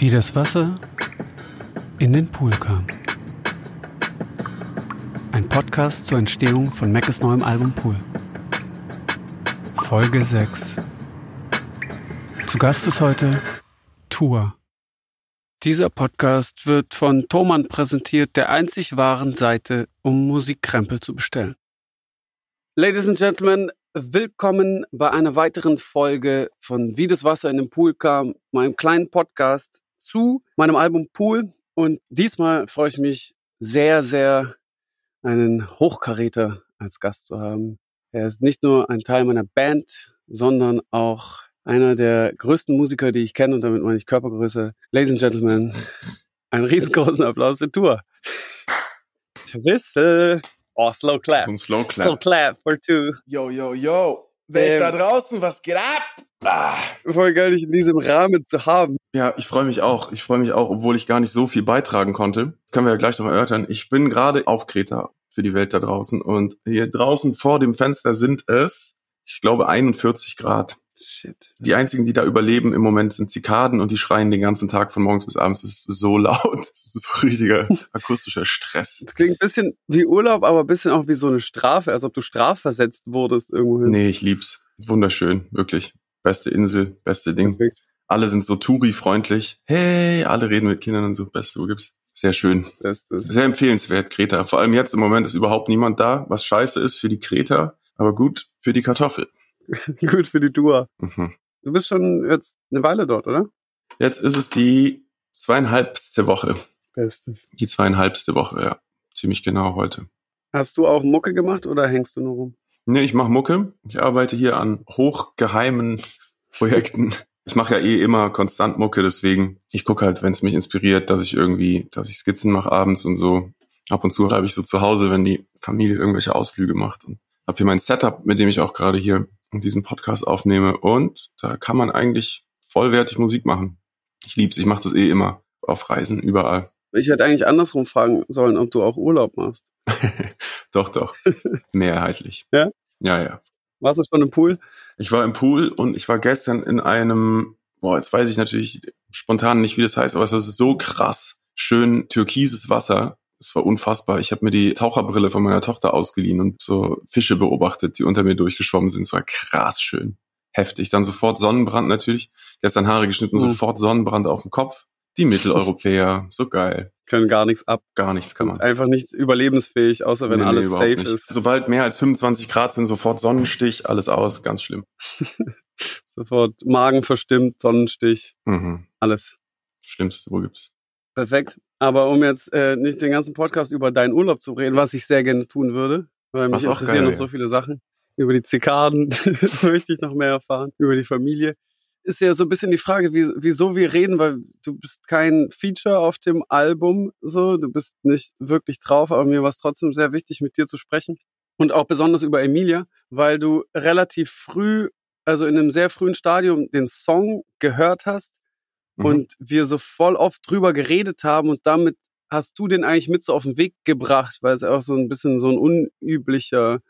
Wie das Wasser in den Pool kam. Ein Podcast zur Entstehung von Mackes neuem Album Pool. Folge 6. Zu Gast ist heute Tour. Dieser Podcast wird von Thomann präsentiert, der einzig wahren Seite, um Musikkrempel zu bestellen. Ladies and Gentlemen, willkommen bei einer weiteren Folge von Wie das Wasser in den Pool kam, meinem kleinen Podcast zu meinem Album Pool. Und diesmal freue ich mich sehr, sehr, einen Hochkaräter als Gast zu haben. Er ist nicht nur ein Teil meiner Band, sondern auch einer der größten Musiker, die ich kenne, und damit meine ich Körpergröße. Ladies and Gentlemen, einen riesengroßen Applaus für Tour. Whistle. Oh, slow clap. Slow Clap. Slow clap for two. Yo, yo, yo. Welt Ähm. da draußen, was geht ab? Ah. Voll geil, dich in diesem Rahmen zu haben. Ja, ich freue mich auch. Ich freue mich auch, obwohl ich gar nicht so viel beitragen konnte. Das können wir ja gleich noch erörtern. Ich bin gerade auf Kreta für die Welt da draußen und hier draußen vor dem Fenster sind es, ich glaube, 41 Grad. Shit. Die einzigen, die da überleben im Moment sind Zikaden und die schreien den ganzen Tag von morgens bis abends. Das ist so laut. Das ist so richtiger akustischer Stress. Das klingt ein bisschen wie Urlaub, aber ein bisschen auch wie so eine Strafe, als ob du strafversetzt wurdest irgendwohin. Nee, ich lieb's. Wunderschön, wirklich. Beste Insel, beste Ding. Perfekt. Alle sind so Touri-freundlich. Hey, alle reden mit Kindern und so. Beste, wo gibt's? Sehr schön. Ist Sehr empfehlenswert, Kreta. Vor allem jetzt im Moment ist überhaupt niemand da, was scheiße ist für die Kreta, aber gut für die Kartoffel. gut für die Tour. Mhm. Du bist schon jetzt eine Weile dort, oder? Jetzt ist es die zweieinhalbste Woche. Bestes. Die zweieinhalbste Woche, ja. Ziemlich genau heute. Hast du auch Mucke gemacht oder hängst du nur rum? Nee, ich mache Mucke. Ich arbeite hier an hochgeheimen Projekten. Ich mache ja eh immer konstant Mucke, deswegen ich gucke halt, wenn es mich inspiriert, dass ich irgendwie, dass ich Skizzen mache abends und so. Ab und zu habe ich so zu Hause, wenn die Familie irgendwelche Ausflüge macht und habe hier mein Setup, mit dem ich auch gerade hier diesen Podcast aufnehme und da kann man eigentlich vollwertig Musik machen. Ich lieb's, ich mache das eh immer auf Reisen überall. Ich hätte eigentlich andersrum fragen sollen, ob du auch Urlaub machst. Doch, doch, mehrheitlich. Ja? Ja, ja. Warst du schon im Pool? Ich war im Pool und ich war gestern in einem, boah, jetzt weiß ich natürlich spontan nicht, wie das heißt, aber es ist so krass schön türkises Wasser. Es war unfassbar. Ich habe mir die Taucherbrille von meiner Tochter ausgeliehen und so Fische beobachtet, die unter mir durchgeschwommen sind. Es war krass schön. Heftig. Dann sofort Sonnenbrand natürlich. Gestern Haare geschnitten, Mhm. sofort Sonnenbrand auf dem Kopf. Die Mitteleuropäer, so geil. Können gar nichts ab. Gar nichts kann man. Einfach nicht überlebensfähig, außer wenn Nee, nee, alles überhaupt safe nicht. ist. Sobald mehr als 25 Grad sind, sofort Sonnenstich, alles aus, ganz schlimm. Sofort Magen verstimmt, Sonnenstich, Mhm. alles. Schlimmste, wo gibt's? Perfekt. Aber um jetzt äh, nicht den ganzen Podcast über deinen Urlaub zu reden, was ich sehr gerne tun würde, weil mich interessieren geil noch so viele Sachen. Über die Zikaden möchte ich noch mehr erfahren, über die Familie. Ist ja so ein bisschen die Frage, wie, wieso wir reden, weil du bist kein Feature auf dem Album, so, du bist nicht wirklich drauf, aber mir war es trotzdem sehr wichtig, mit dir zu sprechen. Und auch besonders über Emilia, weil du relativ früh, also in einem sehr frühen Stadium, den Song gehört hast Mhm. und wir so voll oft drüber geredet haben und damit hast du den eigentlich mit so auf den Weg gebracht, weil es auch so ein bisschen so ein unüblicher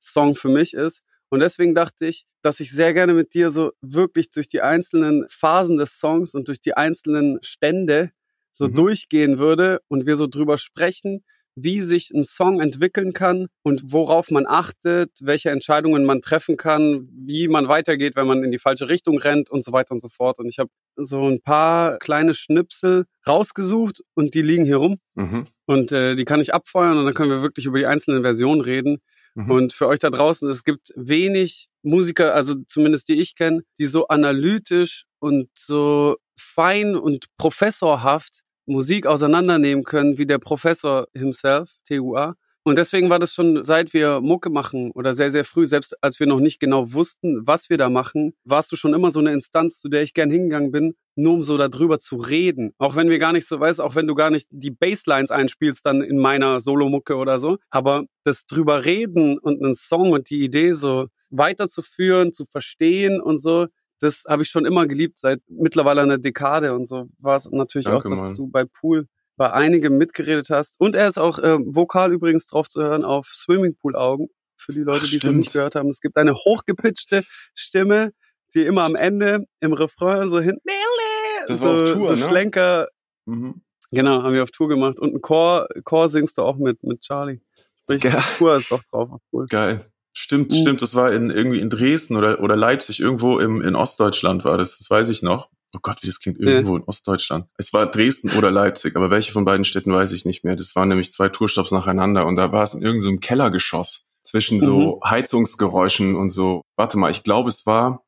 Song für mich ist. Und deswegen dachte ich, dass ich sehr gerne mit dir so wirklich durch die einzelnen Phasen des Songs und durch die einzelnen Stände so Mhm. durchgehen würde und wir so drüber sprechen, wie sich ein Song entwickeln kann und worauf man achtet, welche Entscheidungen man treffen kann, wie man weitergeht, wenn man in die falsche Richtung rennt und so weiter und so fort. Und ich habe so ein paar kleine Schnipsel rausgesucht und die liegen hier rum. Mhm. Und äh, die kann ich abfeuern und dann können wir wirklich über die einzelnen Versionen reden. Mhm. Und für euch da draußen, es gibt wenig Musiker, also zumindest die ich kenne, die so analytisch und so fein und professorhaft Musik auseinandernehmen können wie der Professor himself, TUA. Und deswegen war das schon, seit wir Mucke machen oder sehr, sehr früh, selbst als wir noch nicht genau wussten, was wir da machen, warst du schon immer so eine Instanz, zu der ich gern hingegangen bin, nur um so darüber zu reden. Auch wenn wir gar nicht so, weißt, auch wenn du gar nicht die Basslines einspielst dann in meiner Solomucke oder so. Aber das drüber reden und einen Song und die Idee so weiterzuführen, zu verstehen und so, das habe ich schon immer geliebt, seit mittlerweile einer Dekade und so war es natürlich Danke, auch, dass Mann. du bei Pool bei einigem mitgeredet hast. Und er ist auch äh, vokal übrigens drauf zu hören auf Swimmingpool-Augen. Für die Leute, die es noch nicht gehört haben. Es gibt eine hochgepitchte Stimme, die immer am Ende im Refrain so hin Das so, war auf Tour, so ne? Schlenker, Mhm. genau, haben wir auf Tour gemacht. Und ein Chor, Chor singst du auch mit, mit Charlie. Sprich, Ja. Tour ist doch drauf. Cool. Geil. Stimmt, Mhm. stimmt. Das war in, irgendwie in Dresden oder, oder Leipzig, irgendwo im, in Ostdeutschland war das. Das weiß ich noch. Oh Gott, wie das klingt, irgendwo in Ostdeutschland. Es war Dresden oder Leipzig, aber welche von beiden Städten weiß ich nicht mehr. Das waren nämlich zwei Tourstops nacheinander und da war es in irgendeinem so Kellergeschoss zwischen so Heizungsgeräuschen und so. Warte mal, ich glaube, es war,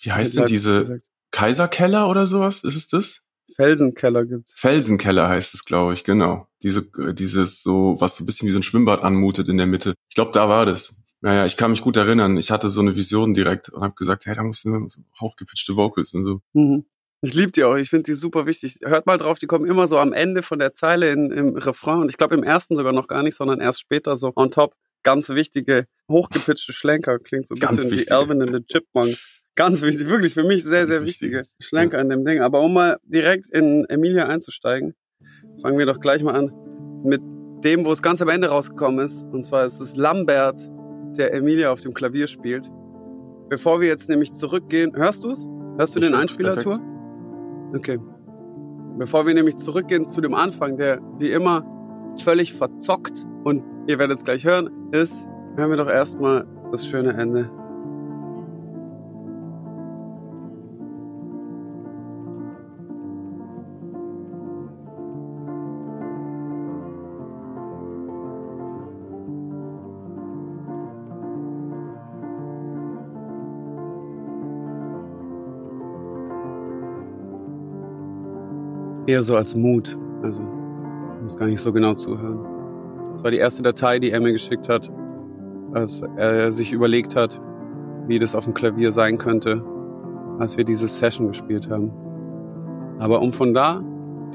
wie heißt denn diese gesagt. Kaiserkeller oder sowas? Ist es das? Felsenkeller gibt's. Felsenkeller heißt es, glaube ich, genau. Diese, äh, dieses so, was so ein bisschen wie so ein Schwimmbad anmutet in der Mitte. Ich glaube, da war das. Naja, ich kann mich gut erinnern. Ich hatte so eine Vision direkt und habe gesagt, hey, da musst du so hochgepitchte Vocals und so. Mhm. Ich liebe die auch, ich finde die super wichtig. Hört mal drauf, die kommen immer so am Ende von der Zeile in, im Refrain und ich glaube im ersten sogar noch gar nicht, sondern erst später so on top. Ganz wichtige, hochgepitchte Schlenker. Klingt so ein Ganz bisschen wie wichtige. Alvin and the Chipmunks. Ganz wichtig, wirklich für mich sehr, Ganz sehr wichtige. Schlenker in dem Ding. Aber um mal direkt in Emilia einzusteigen, fangen wir doch gleich mal an mit dem, wo es ganz am Ende rausgekommen ist. Und zwar ist es Lambert, der Emilia auf dem Klavier spielt. Bevor wir jetzt nämlich zurückgehen, hörst du's? Hörst du Ich den hör's Einspieler, perfekt. Tour? Okay. Bevor wir nämlich zurückgehen zu dem Anfang, der wie immer völlig verzockt und ihr werdet es gleich hören, ist, hören wir doch erstmal das schöne Ende. Eher so als Mut. Also, ich muss gar nicht so genau zuhören. Das war die erste Datei, die er mir geschickt hat, als er sich überlegt hat, wie das auf dem Klavier sein könnte, als wir diese Session gespielt haben. Aber um von da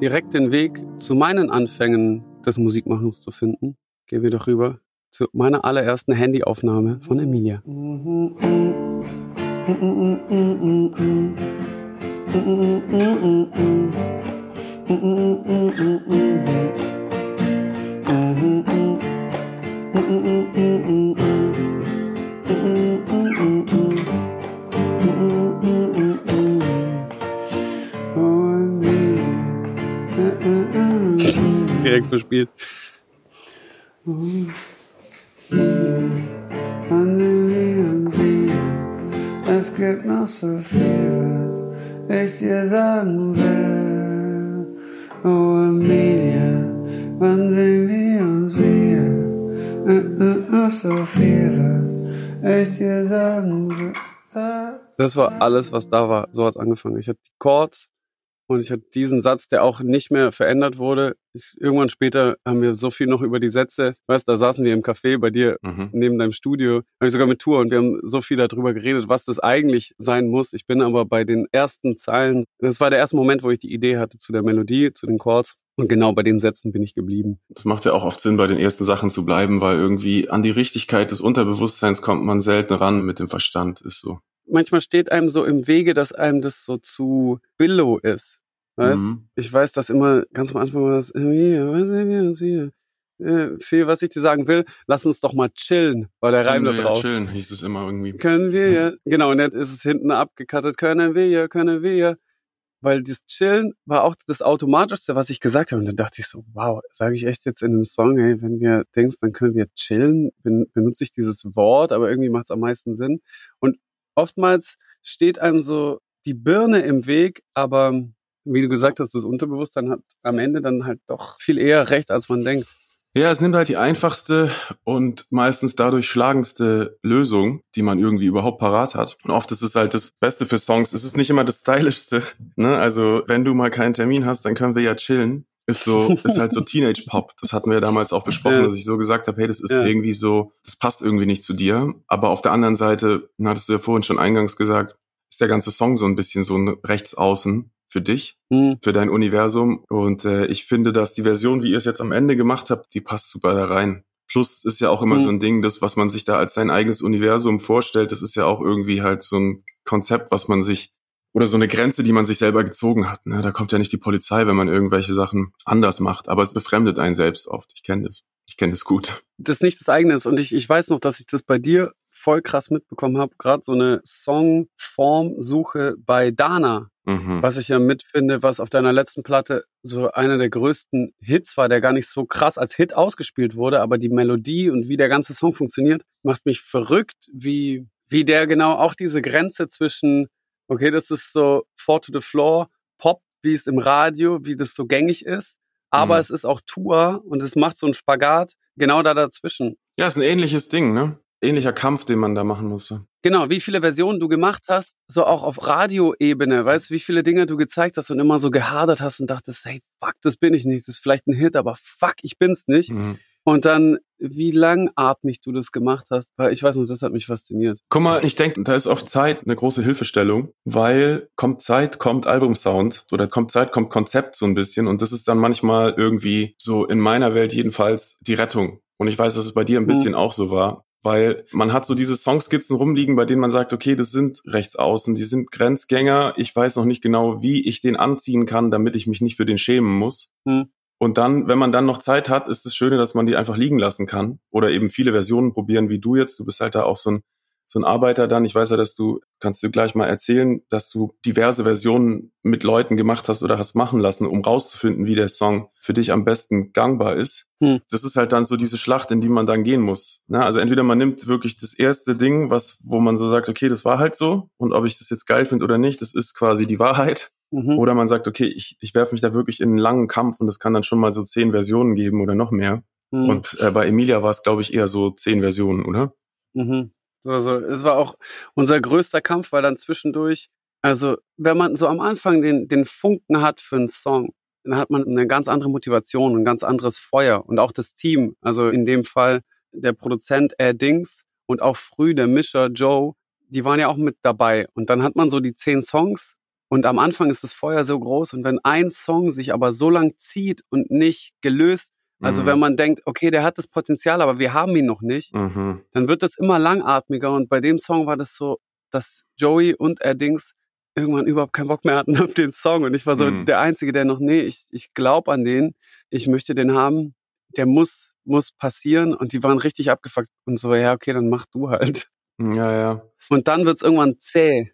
direkt den Weg zu meinen Anfängen des Musikmachens zu finden, gehen wir doch rüber zu meiner allerersten Handyaufnahme von Emilia. Direkt verspielt. Es gibt noch so viel, was ich dir sagen will. Oh Emilia, wann sehen wir uns wieder? Äh, äh, Noch so viel, was ich dir sagen will. Das war alles, was da war. So hat's angefangen. Ich hatte die Chords und ich hatte diesen Satz, der auch nicht mehr verändert wurde. Ich, irgendwann später haben wir so viel noch über die Sätze. Weißt, da saßen wir im Café bei dir Mhm. neben deinem Studio, habe ich sogar mit Tour und wir haben so viel darüber geredet, was das eigentlich sein muss. Ich bin aber bei den ersten Zeilen, das war der erste Moment, wo ich die Idee hatte zu der Melodie, zu den Chords und genau bei den Sätzen bin ich geblieben. Das macht ja auch oft Sinn, bei den ersten Sachen zu bleiben, weil irgendwie an die Richtigkeit des Unterbewusstseins kommt man selten ran mit dem Verstand, ist so. Manchmal steht einem so im Wege, dass einem das so zu billow ist. Weißt? Mhm. Ich weiß, dass immer ganz am Anfang war das, äh, viel, was ich dir sagen will, lass uns doch mal chillen, war der Reim da wir ja drauf. chillen, hieß es immer irgendwie. Können wir ja. Genau, und jetzt ist es hinten abgekattet. Können wir ja, können wir ja. Weil das Chillen war auch das Automatischste, was ich gesagt habe. Und dann dachte ich so, wow, sage ich echt jetzt in einem Song, hey, wenn wir denkst, dann können wir chillen, ben, benutze ich dieses Wort, aber irgendwie macht es am meisten Sinn. Und oftmals steht einem so die Birne im Weg, aber wie du gesagt hast, das Unterbewusstsein hat am Ende dann halt doch viel eher recht, als man denkt. Ja, es nimmt halt die einfachste und meistens dadurch schlagendste Lösung, die man irgendwie überhaupt parat hat. Und oft ist es halt das Beste für Songs. Es ist nicht immer das Stylischste. Ne? Also wenn du mal keinen Termin hast, dann können wir ja chillen. Ist so, ist halt so Teenage Pop. Das hatten wir ja damals auch besprochen, Ja. dass ich so gesagt habe, hey, das ist Ja. irgendwie so, das passt irgendwie nicht zu dir. Aber auf der anderen Seite, hattest du ja vorhin schon eingangs gesagt, ist der ganze Song so ein bisschen so ein Rechtsaußen für dich Hm. für dein Universum. Und äh, ich finde, dass die Version, wie ihr es jetzt am Ende gemacht habt, die passt super da rein. Plus ist ja auch immer Mhm. so ein Ding, das, was man sich da als sein eigenes Universum vorstellt, das ist ja auch irgendwie halt so ein Konzept, was man sich oder so eine Grenze, die man sich selber gezogen hat. Ne? Da kommt ja nicht die Polizei, wenn man irgendwelche Sachen anders macht, aber es befremdet einen selbst oft. Ich kenne das. Ich kenne das gut. das nicht das eigene ist. Und ich, ich weiß noch, dass ich das bei dir voll krass mitbekommen habe. Gerade so eine Songformsuche bei Dana. Mhm. Was ich ja mitfinde, was auf deiner letzten Platte so einer der größten Hits war, der gar nicht so krass als Hit ausgespielt wurde, aber die Melodie und wie der ganze Song funktioniert, macht mich verrückt, wie, wie der genau auch diese Grenze zwischen, okay, das ist so Four to the Floor, Pop, wie es im Radio, wie das so gängig ist, aber Mhm. es ist auch Tour und es macht so einen Spagat genau da dazwischen. Ja, ist ein ähnliches Ding, ne? Ähnlicher Kampf, den man da machen musste. Genau, wie viele Versionen du gemacht hast, so auch auf Radioebene, weißt du, wie viele Dinge du gezeigt hast und immer so gehadert hast und dachtest, hey, fuck, das bin ich nicht, das ist vielleicht ein Hit, aber fuck, ich bin's nicht. Mhm. Und dann, wie langatmig du das gemacht hast, weil ich weiß noch, das hat mich fasziniert. Guck mal, ich denke, da ist oft Zeit eine große Hilfestellung, weil kommt Zeit, kommt Albumsound oder kommt Zeit, kommt Konzept so ein bisschen und das ist dann manchmal irgendwie so in meiner Welt jedenfalls die Rettung. Und ich weiß, dass es bei dir ein Mhm. bisschen auch so war, weil man hat so diese Songskizzen rumliegen, bei denen man sagt, okay, das sind Rechtsaußen, die sind Grenzgänger, ich weiß noch nicht genau, wie ich den anziehen kann, damit ich mich nicht für den schämen muss. Mhm. Und dann, wenn man dann noch Zeit hat, ist das Schöne, dass man die einfach liegen lassen kann oder eben viele Versionen probieren, wie du jetzt. Du bist halt da auch so ein, so ein Arbeiter dann. Ich weiß ja, dass du, kannst du gleich mal erzählen, dass du diverse Versionen mit Leuten gemacht hast oder hast machen lassen, um rauszufinden, wie der Song für dich am besten gangbar ist. Hm. Das ist halt dann so diese Schlacht, in die man dann gehen muss. Na, also entweder man nimmt wirklich das erste Ding, was, wo man so sagt, okay, das war halt so. Und ob ich das jetzt geil finde oder nicht, das ist quasi die Wahrheit. Mhm. Oder man sagt, okay, ich, ich werfe mich da wirklich in einen langen Kampf und es kann dann schon mal so zehn Versionen geben oder noch mehr. Mhm. Und äh, bei Emilia war es, glaube ich, eher so zehn Versionen, oder? Mhm. Also, es war auch unser größter Kampf, weil dann zwischendurch, also wenn man so am Anfang den, den Funken hat für einen Song, dann hat man eine ganz andere Motivation, ein ganz anderes Feuer und auch das Team. Also in dem Fall der Produzent Air Dings und auch früh der Mischer Joe, die waren ja auch mit dabei. Und dann hat man so die zehn Songs und am Anfang ist das Feuer so groß und wenn ein Song sich aber so lang zieht und nicht gelöst, also Mhm. wenn man denkt, okay, der hat das Potenzial, aber wir haben ihn noch nicht, Mhm. dann wird das immer langatmiger und bei dem Song war das so, dass Joey und Erdings irgendwann überhaupt keinen Bock mehr hatten auf den Song und ich war so Mhm. der Einzige, der noch, nee, ich, ich glaube an den, ich möchte den haben, der muss, muss passieren und die waren richtig abgefuckt und so, ja, okay, dann mach du halt. Ja, ja. Und dann wird's irgendwann zäh.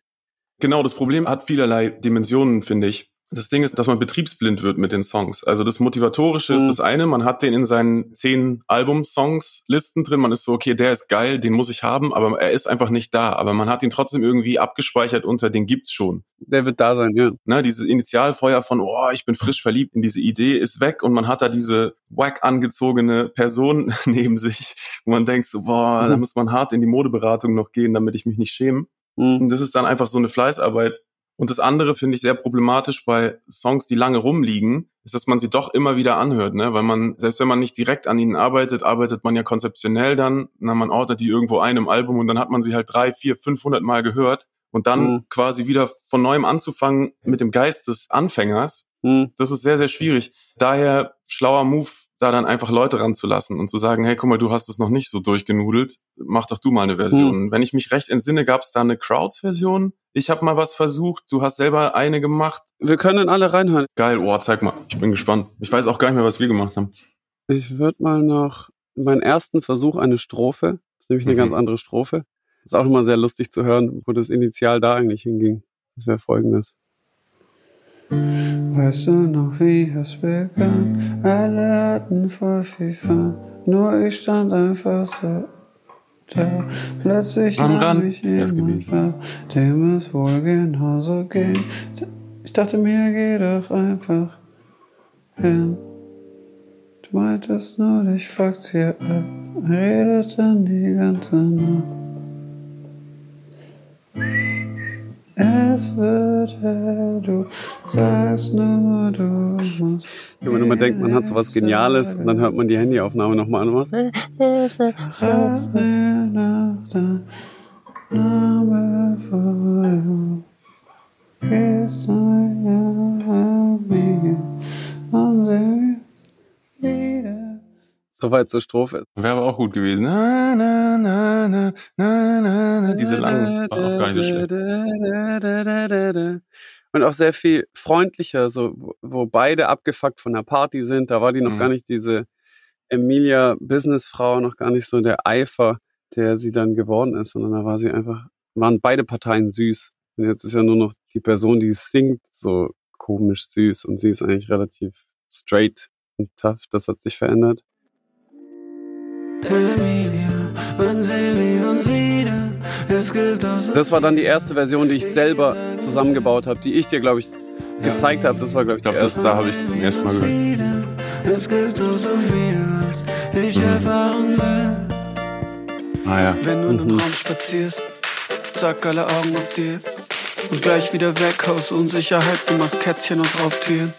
Genau, das Problem hat vielerlei Dimensionen, finde ich. Das Ding ist, dass man betriebsblind wird mit den Songs. Also das Motivatorische ist Mhm. das eine, man hat den in seinen zehn Album-Songs-Listen drin, man ist so, okay, der ist geil, den muss ich haben, aber er ist einfach nicht da. Aber man hat ihn trotzdem irgendwie abgespeichert unter, den gibt's schon. Der wird da sein, ja. Ne, dieses Initialfeuer von, oh, ich bin frisch verliebt in diese Idee, ist weg und man hat da diese wack angezogene Person neben sich, wo man denkt so, boah, da Mhm. muss man hart in die Modeberatung noch gehen, damit ich mich nicht schäme. Mhm. Und das ist dann einfach so eine Fleißarbeit. Und das andere finde ich sehr problematisch bei Songs, die lange rumliegen, ist, dass man sie doch immer wieder anhört, ne? Weil man, selbst wenn man nicht direkt an ihnen arbeitet, arbeitet man ja konzeptionell dann, na, man ordnet die irgendwo ein im Album und dann hat man sie halt drei, vier, 500 Mal gehört und dann Mhm. quasi wieder von neuem anzufangen mit dem Geist des Anfängers, Mhm. das ist sehr, sehr schwierig. Daher schlauer Move, da dann einfach Leute ranzulassen und zu sagen, hey, guck mal, du hast es noch nicht so durchgenudelt, mach doch du mal eine Version. Wenn ich mich recht entsinne, gab es da eine Crowds-Version. Ich habe mal was versucht, du hast selber eine gemacht. Wir können alle reinhören. Geil, oh, zeig mal. Ich bin gespannt. Ich weiß auch gar nicht mehr, was wir gemacht haben. Ich würde mal noch meinen ersten Versuch eine Strophe, das ist nämlich eine Mhm. ganz andere Strophe. Ist auch immer sehr lustig zu hören, wo das Initial da eigentlich hinging. Das wäre folgendes. Weißt du noch, wie es begann? Alle hatten voll viel Fun, nur ich stand einfach so da. Plötzlich Am nahm Rand mich jemand wahr, dem es wohl genauso ging. Ich dachte mir, geh doch einfach hin. Du meintest nur, dich fuckt's hier ab, redet dann die ganze Nacht. Es wird hell, du sagst nur, du musst. Wenn man immer denkt, man hat so was Geniales und dann hört man die Handyaufnahme nochmal an und macht, Frag mir nach deinem Namen, bevor du soweit zur Strophe. Wäre aber auch gut gewesen. Na, na, na, na, na, na, na. Diese langen war auch gar nicht so schlecht. Und auch sehr viel freundlicher, so, wo- wo beide abgefuckt von der Party sind. Da war die noch Mhm. gar nicht diese Emilia Businessfrau, noch gar nicht so der Eifer, der sie dann geworden ist, sondern da war sie einfach, waren beide Parteien süß. Und jetzt ist ja nur noch die Person, die singt, so komisch süß und sie ist eigentlich relativ straight und tough. Das hat sich verändert. Das war dann die erste Version, die ich selber zusammengebaut habe, die ich dir, glaube ich, gezeigt habe. Das war, glaube ich, Ich glaube, die das, da habe ich es zum ersten Mal gehört. Es gibt auch so viel, was ich erfahren will. Ah ja. Wenn du in den Mhm. Raum spazierst, zack, alle Augen auf dir. Und gleich wieder weg aus Unsicherheit, du machst Kätzchen aus Raubtieren.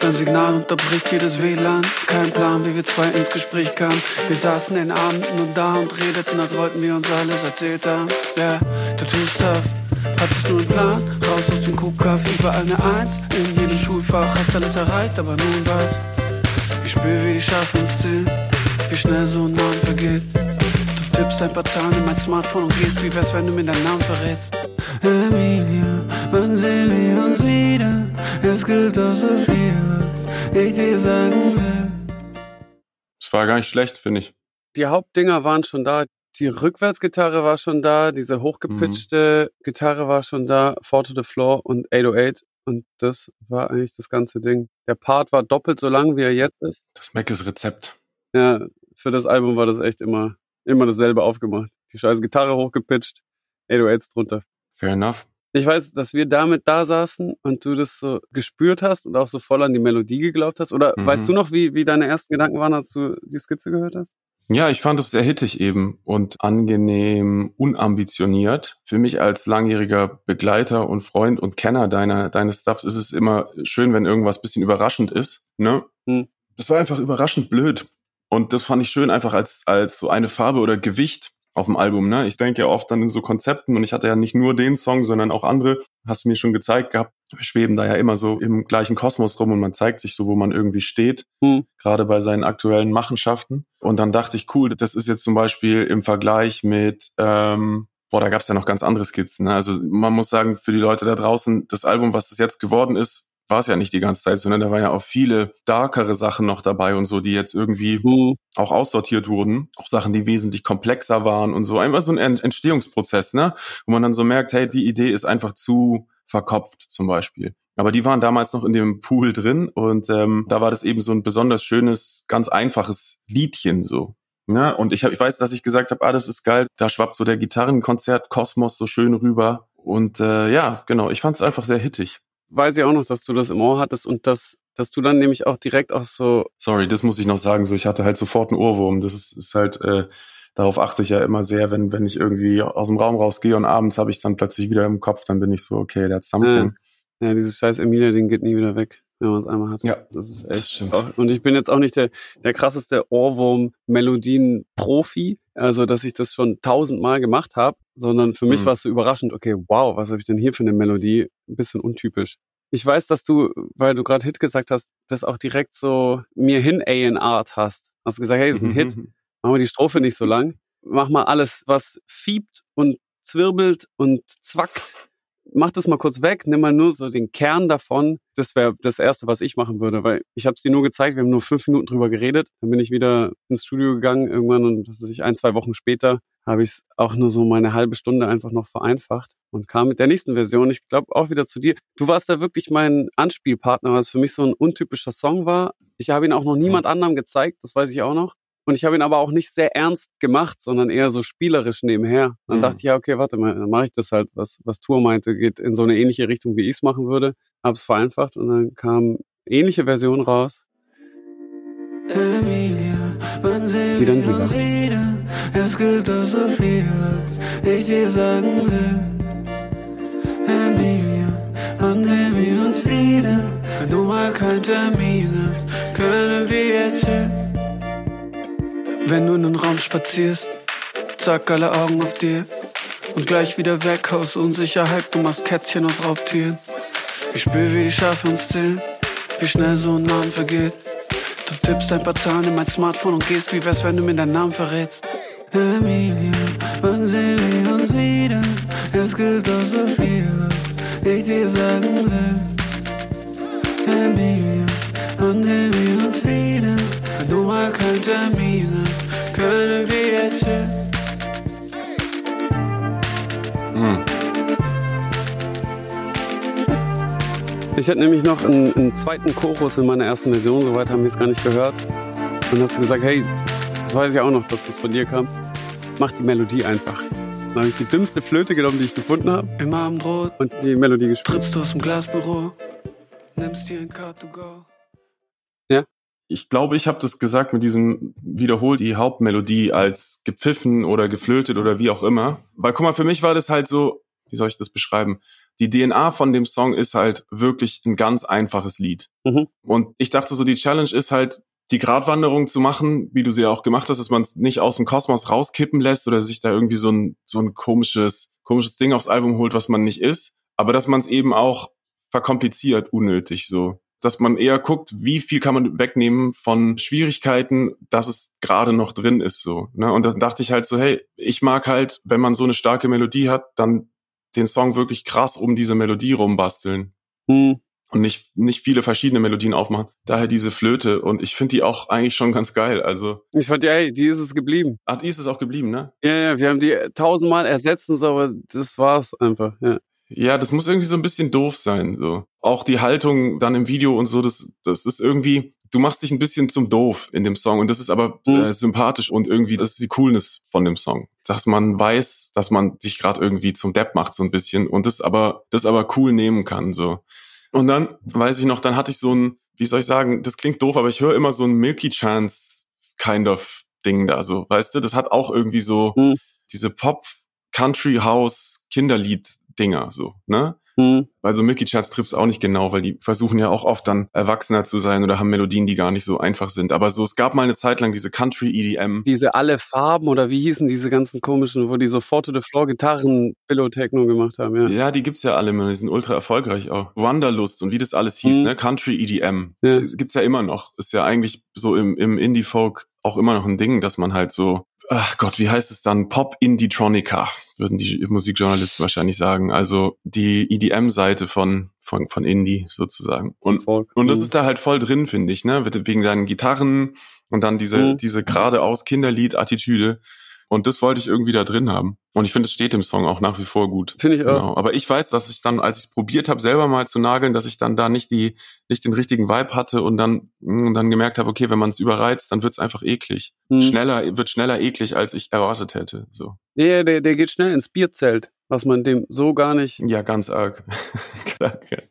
Dein Signal unterbricht jedes WLAN. Kein Plan, wie wir zwei ins Gespräch kamen. Wir saßen in Abenden und da und redeten, als wollten wir uns alles erzählt haben. Ja, du tust tough. Hattest nur einen Plan, raus aus dem Kuhkaff, überall eine Eins. In jedem Schulfach hast alles erreicht, aber nun was? Ich spür, wie die Schaffens zählen, wie schnell so ein Name vergeht. Du tippst ein paar Zahlen in mein Smartphone und gehst, wie wär's, wenn du mir deinen Namen verrätst. Emilia, wann sehen wir uns wieder? Es gibt doch so viel, was ich dir sagen will. Es war gar nicht schlecht, finde ich. die Hauptdinger waren schon da. Die Rückwärtsgitarre war schon da, diese hochgepitchte Gitarre war schon da, Four to the Floor und 808 und das war eigentlich das ganze Ding. Der Part war doppelt so lang, wie er jetzt ist. Das Meckes Rezept. Ja, für das Album war das echt immer, immer dasselbe aufgemacht. Die scheiß Gitarre hochgepitcht, 808s drunter. Fair enough. Ich weiß, dass wir damit da saßen und du das so gespürt hast und auch so voll an die Melodie geglaubt hast. Oder Mhm. weißt du noch, wie, wie deine ersten Gedanken waren, als du die Skizze gehört hast? Ja, ich fand es sehr hittig eben und angenehm unambitioniert. Für mich als langjähriger Begleiter und Freund und Kenner deiner, deines Stuffs ist es immer schön, wenn irgendwas bisschen überraschend ist. Ne? Hm. Das war einfach überraschend blöd. Und das fand ich schön einfach als, als so eine Farbe oder Gewicht auf dem Album. Ne? Ich denke ja oft dann in so Konzepten und ich hatte ja nicht nur den Song, sondern auch andere. Hast du mir schon gezeigt gehabt. Wir schweben da ja immer so im gleichen Kosmos rum und man zeigt sich so, wo man irgendwie steht Hm. gerade bei seinen aktuellen Machenschaften. Und dann dachte ich, cool, das ist jetzt zum Beispiel im Vergleich mit, ähm, boah, da gab es ja noch ganz andere Skizzen. Ne? Also man muss sagen, für die Leute da draußen, das Album, was das jetzt geworden ist, war es ja nicht die ganze Zeit, sondern da waren ja auch viele darkere Sachen noch dabei und so, die jetzt irgendwie Hm. auch aussortiert wurden. Auch Sachen, die wesentlich komplexer waren und so. Einfach so ein Ent- Entstehungsprozess, ne? Wo man dann so merkt, hey, die Idee ist einfach zu verkopft zum Beispiel. Aber die waren damals noch in dem Pool drin und ähm, da war das eben so ein besonders schönes, ganz einfaches Liedchen so. Ne? Und ich, hab, ich weiß, dass ich gesagt habe, ah, das ist geil. Da schwappt so der Gitarrenkonzert Kosmos so schön rüber. Und äh, ja, genau, ich fand es einfach sehr hittig. Weiß ich auch noch, dass du das im Ohr hattest und dass, dass du dann nämlich auch direkt auch so, Sorry, das muss ich noch sagen. So, ich hatte halt sofort einen Ohrwurm. Das ist, ist halt, äh, darauf achte ich ja immer sehr, wenn, wenn ich irgendwie aus dem Raum rausgehe und abends habe ich dann plötzlich wieder im Kopf, dann bin ich so, okay, that's something. ja, dieses scheiß Emilia-Ding geht nie wieder weg, wenn man es einmal hat. Ja, das ist das echt. stimmt. Auch, und ich bin jetzt auch nicht der, der krasseste Ohrwurm-Melodien-Profi, also dass ich das schon tausendmal gemacht habe, sondern für mich Mhm. war es so überraschend, okay, wow, was habe ich denn hier für eine Melodie? Ein bisschen untypisch. Ich weiß, dass du, weil du gerade Hit gesagt hast, das auch direkt so mir hin A&Art hast. Hast gesagt, hey, das ist ein Hit, machen wir die Strophe nicht so lang. Mach mal alles, was fiebt und zwirbelt und zwackt. Mach das mal kurz weg, nimm mal nur so den Kern davon. Das wäre das Erste, was ich machen würde, weil ich habe es dir nur gezeigt, wir haben nur fünf Minuten drüber geredet. Dann bin ich wieder ins Studio gegangen irgendwann und das ist sich ein, zwei Wochen später habe ich es auch nur so meine halbe Stunde einfach noch vereinfacht und kam mit der nächsten Version. Ich glaube auch wieder zu dir. Du warst da wirklich mein Anspielpartner, was für mich so ein untypischer Song war. Ich habe ihn auch noch niemand anderem gezeigt, das weiß ich auch noch. Und ich habe ihn aber auch nicht sehr ernst gemacht, sondern eher so spielerisch nebenher. Dann Mhm. dachte ich, ja, okay, warte mal, dann mache ich das halt, was, was Tour meinte, geht in so eine ähnliche Richtung, wie ich es machen würde. Hab's vereinfacht und dann kam ähnliche Version raus. Emilia, wann sehen Die dann wir uns lieber. wieder? Es gibt doch so viel, was ich dir sagen will. Emilia, wann sehen wir uns wieder? Wenn du mal keinen Termin hast, können wir jetzt hin. Wenn du in den Raum spazierst, zack, alle Augen auf dir. Und gleich wieder weg aus Unsicherheit, du machst Kätzchen aus Raubtieren. Ich spür, wie die Schafe uns zählen, wie schnell so ein Name vergeht. Du tippst ein paar Zahlen in mein Smartphone und gehst, wie wär's, wenn du mir deinen Namen verrätst. Emilia, wann sehen wir uns wieder? Es gibt doch so viel, was ich dir sagen will. Emilia, wann sehen wir uns wieder? Du mal keinen Termin Ich hätte nämlich noch einen, einen zweiten Chorus in meiner ersten Version, soweit haben wir es gar nicht gehört. Und hast du gesagt, hey, das weiß ich auch noch, dass das von dir kam. Mach die Melodie einfach. Dann habe ich die dümmste Flöte genommen, die ich gefunden habe. Im Abendrot. Und die Melodie gespielt. Trittst du aus dem Glasbüro, nimmst dir ein Car to go. Ich glaube, ich habe das gesagt mit diesem wiederholt die Hauptmelodie als gepfiffen oder geflötet oder wie auch immer. Weil guck mal, für mich war das halt so, wie soll ich das beschreiben? Die DNA von dem Song ist halt wirklich ein ganz einfaches Lied. Mhm. Und ich dachte so, die Challenge ist halt, die Gratwanderung zu machen, wie du sie ja auch gemacht hast, dass man es nicht aus dem Kosmos rauskippen lässt oder sich da irgendwie so ein, so ein komisches, komisches Ding aufs Album holt, was man nicht ist. Aber dass man es eben auch verkompliziert, unnötig so. Dass man eher guckt, wie viel kann man wegnehmen von Schwierigkeiten, dass es gerade noch drin ist so. Ne? Und dann dachte ich halt so, hey, ich mag halt, wenn man so eine starke Melodie hat, dann den Song wirklich krass um diese Melodie rumbasteln Hm. und nicht, nicht viele verschiedene Melodien aufmachen. Daher diese Flöte und ich finde die auch eigentlich schon ganz geil. Also, Ich fand, ja, hey, die ist es geblieben. ach, die ist es auch geblieben, ne? Ja, ja, wir haben die tausendmal ersetzt, aber das war's einfach. Ja. Ja, das muss irgendwie so ein bisschen doof sein, so. Auch die Haltung dann im Video und so, das, das ist irgendwie, du machst dich ein bisschen zum doof in dem Song und das ist aber Mhm. äh, sympathisch und irgendwie, das ist die Coolness von dem Song. Dass man weiß, dass man sich gerade irgendwie zum Depp macht, so ein bisschen und das aber, das aber cool nehmen kann, so. Und dann, weiß ich noch, dann hatte ich so ein, wie soll ich sagen, das klingt doof, aber ich höre immer so ein Milky Chance kind of Ding da, so, weißt du, das hat auch irgendwie so Mhm. diese Pop, Country House, Kinderlied-Dinger, so, ne? Hm. Also Milky Chance trifft es auch nicht genau, weil die versuchen ja auch oft dann erwachsener zu sein oder haben Melodien, die gar nicht so einfach sind. Aber so, es gab mal eine Zeit lang diese Country EDM. Diese alle Farben oder wie hießen diese ganzen komischen, wo die so Four to the Floor Gitarren Billow Techno gemacht haben, ja. Ja, die gibt's ja alle immer, die sind ultra erfolgreich auch. Wanderlust und wie das alles hieß, Mhm. ne? Country EDM. Ja. Das gibt's ja immer noch. Ist ja eigentlich so im, im Indie-Folk auch immer noch ein Ding, dass man halt so, ach Gott, wie heißt es dann? Pop-Indie-Tronica, würden die Musikjournalisten wahrscheinlich sagen. Also die EDM-Seite von, von, von Indie sozusagen. Und. Und das ist da halt voll drin, finde ich, ne? Wegen deinen Gitarren und dann diese, Mhm. diese geradeaus Kinderlied-Attitüde. Und das wollte ich irgendwie da drin haben. Und ich finde, es steht im Song auch nach wie vor gut. Finde ich auch. Genau. Aber ich weiß, dass ich dann, als ich probiert habe, selber mal zu nageln, dass ich dann da nicht die, nicht den richtigen Vibe hatte und dann, und dann gemerkt habe, okay, wenn man es überreizt, dann wird es einfach eklig. Hm. Schneller, wird schneller eklig, als ich erwartet hätte. So. Ja, der, der geht schnell ins Bierzelt, was man dem so gar nicht Ja, ganz arg. Danke.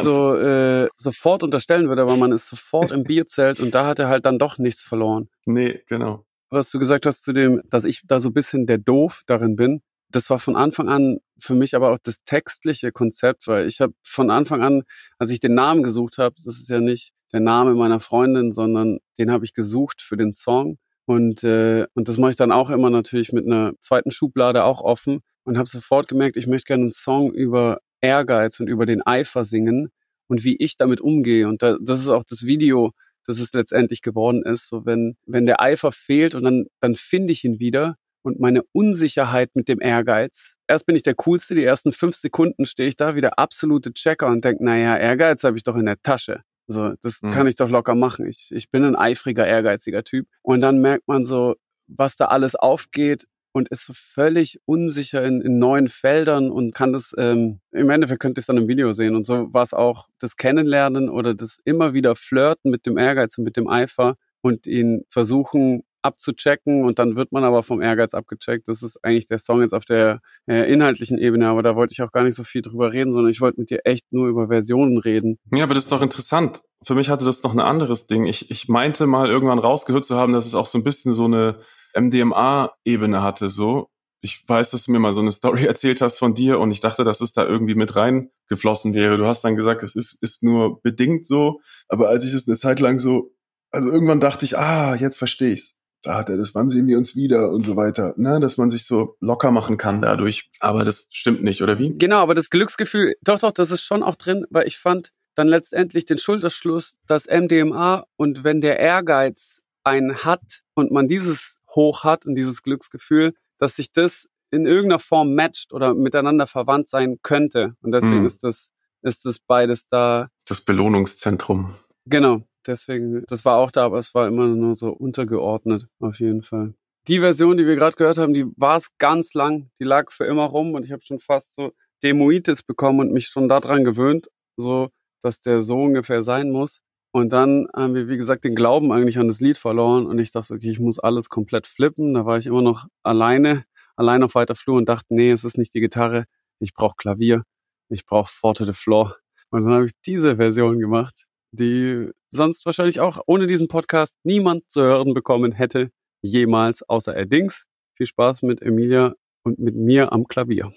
so äh, sofort unterstellen würde, aber man ist sofort im Bierzelt und da hat er halt dann doch nichts verloren. Nee, genau. Was du gesagt hast zu dem, dass ich da so ein bisschen der Doof darin bin, das war von Anfang an für mich aber auch das textliche Konzept, weil ich habe von Anfang an, als ich den Namen gesucht habe, das ist ja nicht der Name meiner Freundin, sondern den habe ich gesucht für den Song. Und äh, und das mache ich dann auch immer natürlich mit einer zweiten Schublade auch offen und habe sofort gemerkt, ich möchte gerne einen Song über Ehrgeiz und über den Eifer singen und wie ich damit umgehe. Und da, das ist auch das Video, dass es letztendlich geworden ist. So wenn, wenn der Eifer fehlt und dann, dann finde ich ihn wieder und meine Unsicherheit mit dem Ehrgeiz. Erst bin ich der Coolste, die ersten fünf Sekunden stehe ich da wie der absolute Checker und denke, naja, Ehrgeiz habe ich doch in der Tasche. So, das Mhm. kann ich doch locker machen. Ich, ich bin ein eifriger, ehrgeiziger Typ. Und dann merkt man so, was da alles aufgeht und ist völlig unsicher in, in neuen Feldern und kann das, ähm, im Endeffekt könnte ich es dann im Video sehen. Und so war es auch das Kennenlernen oder das immer wieder Flirten mit dem Ehrgeiz und mit dem Eifer und ihn versuchen abzuchecken und dann wird man aber vom Ehrgeiz abgecheckt. Das ist eigentlich der Song jetzt auf der äh, inhaltlichen Ebene, aber da wollte ich auch gar nicht so viel drüber reden, sondern ich wollte mit dir echt nur über Versionen reden. Ja, aber das ist doch interessant. Für mich hatte das noch ein anderes Ding. Ich, ich meinte mal irgendwann rausgehört zu haben, dass es auch so ein bisschen so eine MDMA-Ebene hatte, so. Ich weiß, dass du mir mal so eine Story erzählt hast von dir und ich dachte, dass es da irgendwie mit reingeflossen wäre. Du hast dann gesagt, es ist, ist nur bedingt so. Aber als ich es eine Zeit lang so, also irgendwann dachte ich, ah, jetzt verstehe ich's. Da hat er das, wann sehen wir uns wieder und so weiter. Ne, dass man sich so locker machen kann dadurch. Aber das stimmt nicht, oder wie? Genau, aber das Glücksgefühl, doch, doch, das ist schon auch drin, weil ich fand dann letztendlich den Schulterschluss, dass MDMA und wenn der Ehrgeiz einen hat und man dieses hoch hat und dieses Glücksgefühl, dass sich das in irgendeiner Form matcht oder miteinander verwandt sein könnte. Und deswegen Mhm. ist das, ist das beides da. Das Belohnungszentrum. Genau, deswegen, das war auch da, aber es war immer nur so untergeordnet, auf jeden Fall. Die Version, die wir gerade gehört haben, die war es ganz lang, die lag für immer rum und ich habe schon fast so Demoitis bekommen und mich schon daran gewöhnt. So, dass der so ungefähr sein muss. Und dann haben wir, wie gesagt, den Glauben eigentlich an das Lied verloren und ich dachte, okay, ich muss alles komplett flippen. Da war ich immer noch alleine, allein auf weiter Flur und dachte, nee, es ist nicht die Gitarre, ich brauche Klavier, ich brauche Forte de Floor. Und dann habe ich diese Version gemacht, die sonst wahrscheinlich auch ohne diesen Podcast niemand zu hören bekommen hätte, jemals, außer er Dings. Viel Spaß mit Emilia und mit mir am Klavier.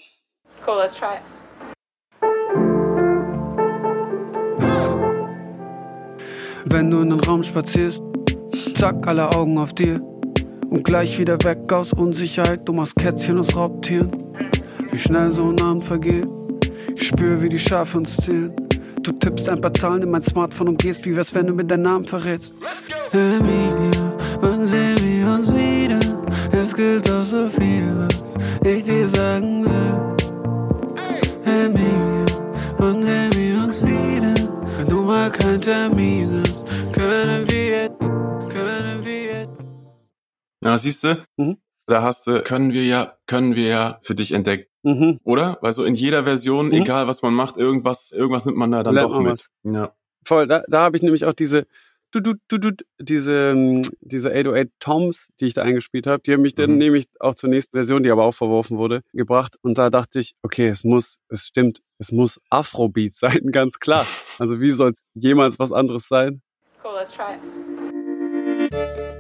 Cool, let's try it. Wenn du in den Raum spazierst, zack, alle Augen auf dir. Und gleich wieder weg aus Unsicherheit, du machst Kätzchen aus Raubtieren. Wie schnell so ein Abend vergeht, ich spür, wie die Schafe uns zählen. Du tippst ein paar Zahlen in mein Smartphone und gehst, wie wär's, wenn du mir deinen Namen verrätst. Emilia, wann sehen wir uns wieder? Es gilt doch so viel, was ich dir sagen will. Emilia, wann sehen wir uns wieder? Wenn du mal keinen Termin hast, können wir können wir. Ja, siehst du, Mhm. da hast du, können wir ja, können wir ja für dich entdeckt, Mhm. oder? Weil so in jeder Version, Mhm. egal was man macht, irgendwas, irgendwas nimmt man da dann Lernt doch mit. was. Ja. Voll, da, da habe ich nämlich auch diese du, du, du, du, diese, ähm, diese 808 Toms, die ich da eingespielt habe, die haben mich dann Mhm. nämlich auch zur nächsten Version, die aber auch verworfen wurde, gebracht. Und da dachte ich, okay, es muss, es stimmt, es muss Afrobeat sein, ganz klar. Also wie soll es jemals was anderes sein? Cool, let's try it.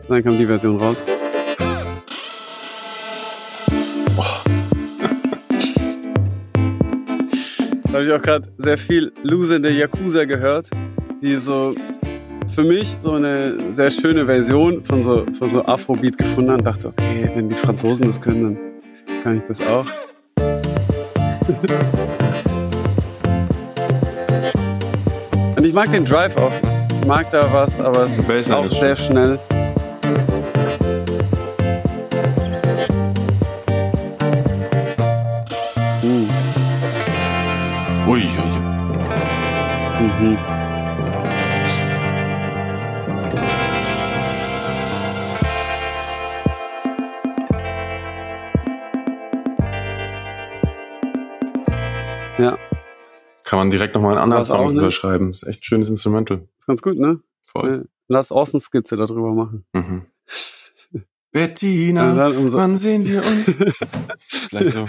Dann kam die Version raus. Da habe ich auch gerade sehr viel losende Yakuza gehört, die so für mich so eine sehr schöne Version von so, von so Afrobeat gefunden haben. Dachte, okay, wenn die Franzosen das können, dann kann ich das auch. Und ich mag den Drive auch. Ich mag da was, aber es ist auch sehr schnell. Hm. Ui, ui. Mhm. Ja, Kann man direkt nochmal einen anderen Song überschreiben. Ist echt ein schönes Instrumental. Ist ganz gut, ne? Voll. Lass Orson Skizze darüber machen. Mhm. Bettina, dann umso- wann sehen wir uns? Vielleicht so.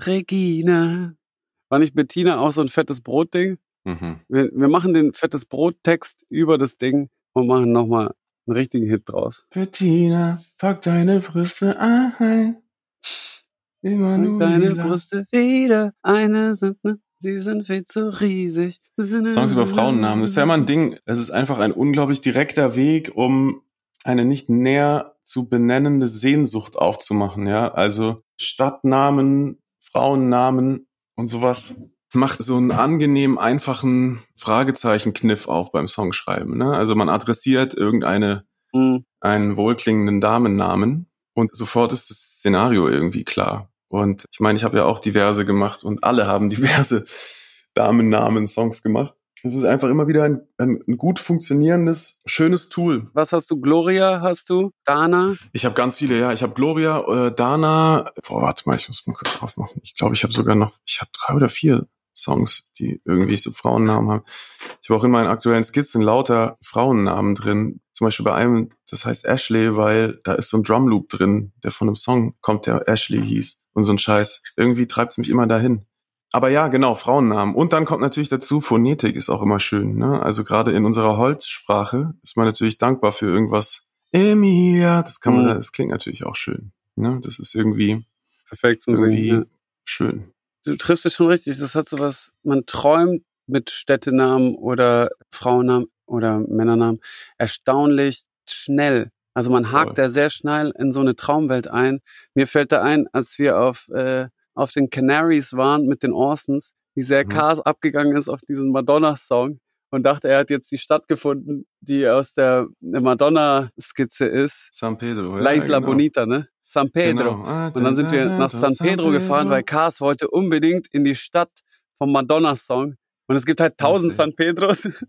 Regina. War nicht Bettina auch so ein fettes Brotding? Mhm. Wir, wir machen den fettes Brot-Text über das Ding und machen nochmal einen richtigen Hit draus. Bettina, pack deine Brüste ein. Emanuela. Deine Brüste wieder, eine sind, ne? Sie sind viel zu riesig. Songs über Frauennamen. Das ist ja immer ein Ding. Es ist einfach ein unglaublich direkter Weg, um eine nicht näher zu benennende Sehnsucht aufzumachen, ja. Also Stadtnamen, Frauennamen und sowas macht so einen angenehm einfachen Fragezeichenkniff auf beim Songschreiben, ne? Also man adressiert irgendeine, Mhm. einen wohlklingenden Damennamen und sofort ist das Szenario irgendwie klar. Und ich meine, ich habe ja auch diverse gemacht und alle haben diverse Damennamen-Songs gemacht. Es ist einfach immer wieder ein, ein, ein gut funktionierendes, schönes Tool. Was hast du? Gloria hast du? Dana? Ich habe ganz viele, ja. Ich habe Gloria, äh, Dana. Boah, warte mal, ich muss mal kurz aufmachen. Ich glaube, ich habe sogar noch, ich habe drei oder vier Songs, die irgendwie so Frauennamen haben. Ich habe auch in meinen aktuellen Skizzen lauter Frauennamen drin. Zum Beispiel bei einem, das heißt Ashley, weil da ist so ein Drumloop drin, der von einem Song kommt, der Ashley hieß. Und so ein Scheiß. Irgendwie treibt es mich immer dahin. Aber ja, genau, Frauennamen. Und dann kommt natürlich dazu, Phonetik ist auch immer schön. Ne? Also gerade in unserer Holzsprache ist man natürlich dankbar für irgendwas. Emilia, das kann man, Mhm. das klingt natürlich auch schön. Ne? Das ist irgendwie, Perfekt zum irgendwie Singen. Schön. Du triffst es schon richtig. Das hat so was, man träumt mit Städtenamen oder Frauennamen oder Männernamen erstaunlich schnell. Also man hakt Voll. da sehr schnell in so eine Traumwelt ein. Mir fällt da ein, als wir auf, äh, auf den Canaries waren mit den Orsons, wie sehr Mhm. Cars abgegangen ist auf diesen Madonna-Song und dachte, er hat jetzt die Stadt gefunden, die aus der Madonna-Skizze ist. San Pedro. La Isla genau. Bonita, ne? San Pedro. Genau. Und dann sind wir nach San Pedro gefahren, weil Cars wollte unbedingt in die Stadt vom Madonna-Song. Und es gibt halt tausend Okay. San Pedros.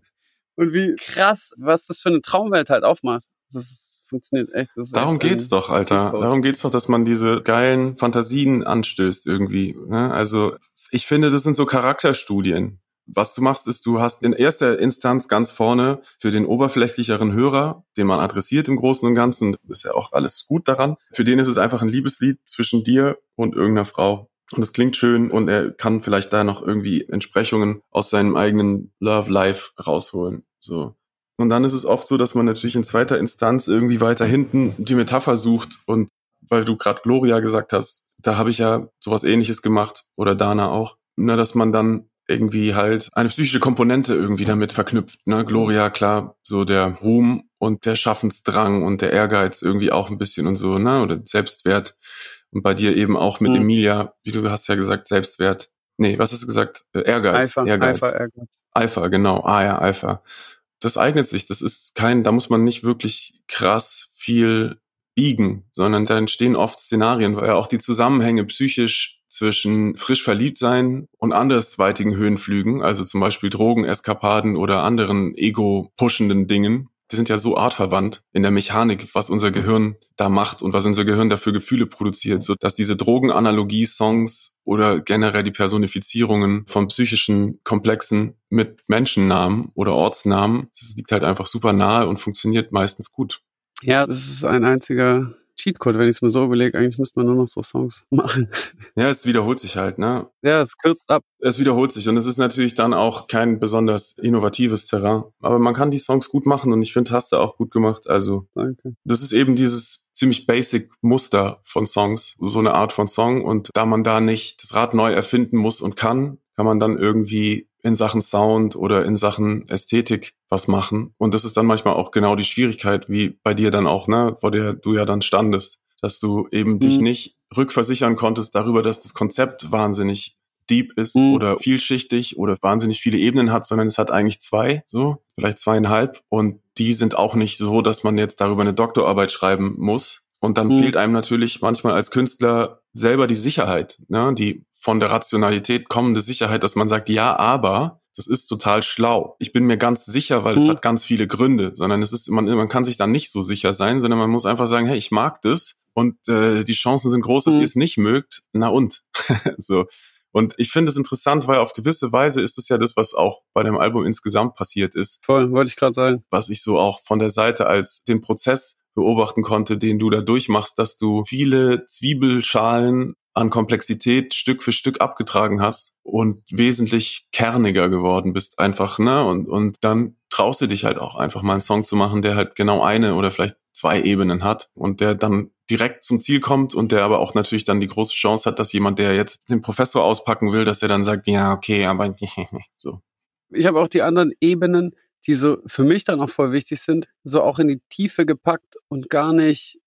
Und wie krass, was das für eine Traumwelt halt aufmacht. Das ist, funktioniert echt. Darum echt geht's doch, Alter. Cheatcode. Darum geht's doch, dass man diese geilen Fantasien anstößt irgendwie. Ne? Also ich finde, das sind so Charakterstudien. was du machst, ist, du hast in erster Instanz ganz vorne für den oberflächlicheren Hörer, den man adressiert im Großen und Ganzen, ist ja auch alles gut daran. Für den ist es einfach ein Liebeslied zwischen dir und irgendeiner Frau. Und es klingt schön und er kann vielleicht da noch irgendwie Entsprechungen aus seinem eigenen Love Life rausholen. So. Und dann ist es oft so, dass man natürlich in zweiter Instanz irgendwie weiter hinten die Metapher sucht und weil du gerade Gloria gesagt hast, da habe ich ja sowas ähnliches gemacht oder Dana auch, ne, dass man dann irgendwie halt eine psychische Komponente irgendwie damit verknüpft. Ne? Gloria, klar, so der Ruhm und der Schaffensdrang und der Ehrgeiz irgendwie auch ein bisschen und so, ne? Oder Selbstwert. Und bei dir eben auch mit Mhm. Emilia, wie du hast ja gesagt, Selbstwert. Nee, was hast du gesagt? Äh, Ehrgeiz. Eifer, Ehrgeiz. Eifer, Ehrgeiz. Eifer, genau. Ah ja, Eifer. Das eignet sich. Das ist kein, da muss man nicht wirklich krass viel biegen, sondern da entstehen oft Szenarien, weil ja auch die Zusammenhänge psychisch zwischen frisch verliebt sein und andersweitigen Höhenflügen, also zum Beispiel Drogeneskapaden oder anderen ego-pushenden Dingen, die sind ja so artverwandt in der Mechanik, was unser Gehirn da macht und was unser Gehirn dafür Gefühle produziert, so dass diese Drogenanalogie-Songs oder generell die Personifizierungen von psychischen Komplexen mit Menschennamen oder Ortsnamen, das liegt halt einfach super nahe und funktioniert meistens gut. Ja, das ist ein einziger Cheatcode, wenn ich es mir so überlege. Eigentlich müsste man nur noch so Songs machen. Ja, es wiederholt sich halt, ne? Ja, es kürzt ab. Es wiederholt sich und es ist natürlich dann auch kein besonders innovatives Terrain. Aber man kann die Songs gut machen und ich finde, hast du auch gut gemacht. Also Danke. das ist eben dieses ziemlich basic Muster von Songs, so eine Art von Song. Und da man da nicht das Rad neu erfinden muss und kann, kann man dann irgendwie in Sachen Sound oder in Sachen Ästhetik was machen. Und das ist dann manchmal auch genau die Schwierigkeit, wie bei dir dann auch, ne, vor der du ja dann standest, dass du eben dich Mhm. nicht rückversichern konntest darüber, dass das Konzept wahnsinnig deep ist Mhm. oder vielschichtig oder wahnsinnig viele Ebenen hat, sondern es hat eigentlich zwei, so, vielleicht zweieinhalb. Und die sind auch nicht so, dass man jetzt darüber eine Doktorarbeit schreiben muss. Und dann Mhm. fehlt einem natürlich manchmal als Künstler selber die Sicherheit, ne? die von der Rationalität kommende Sicherheit, dass man sagt, ja, aber das ist total schlau. Ich bin mir ganz sicher, weil es Mhm. hat ganz viele Gründe, sondern es ist, man, man kann sich dann nicht so sicher sein, sondern man muss einfach sagen, hey, ich mag das und äh, die Chancen sind groß, dass Mhm. ihr es nicht mögt. Na und? so. Und ich finde es interessant, weil auf gewisse Weise ist es ja das, was auch bei dem Album insgesamt passiert ist, Voll, wollte ich gerade sagen. was ich so auch von der Seite als den Prozess beobachten konnte, den du da durchmachst, dass du viele Zwiebelschalen an Komplexität Stück für Stück abgetragen hast und wesentlich kerniger geworden bist einfach, ne? Und, und dann traust du dich halt auch einfach mal einen Song zu machen, der halt genau eine oder vielleicht zwei Ebenen hat und der dann direkt zum Ziel kommt und der aber auch natürlich dann die große Chance hat, dass jemand, der jetzt den Professor auspacken will, dass der dann sagt, ja, okay, aber so. Ich habe auch die anderen Ebenen, die so für mich dann auch voll wichtig sind, so auch in die Tiefe gepackt und gar nicht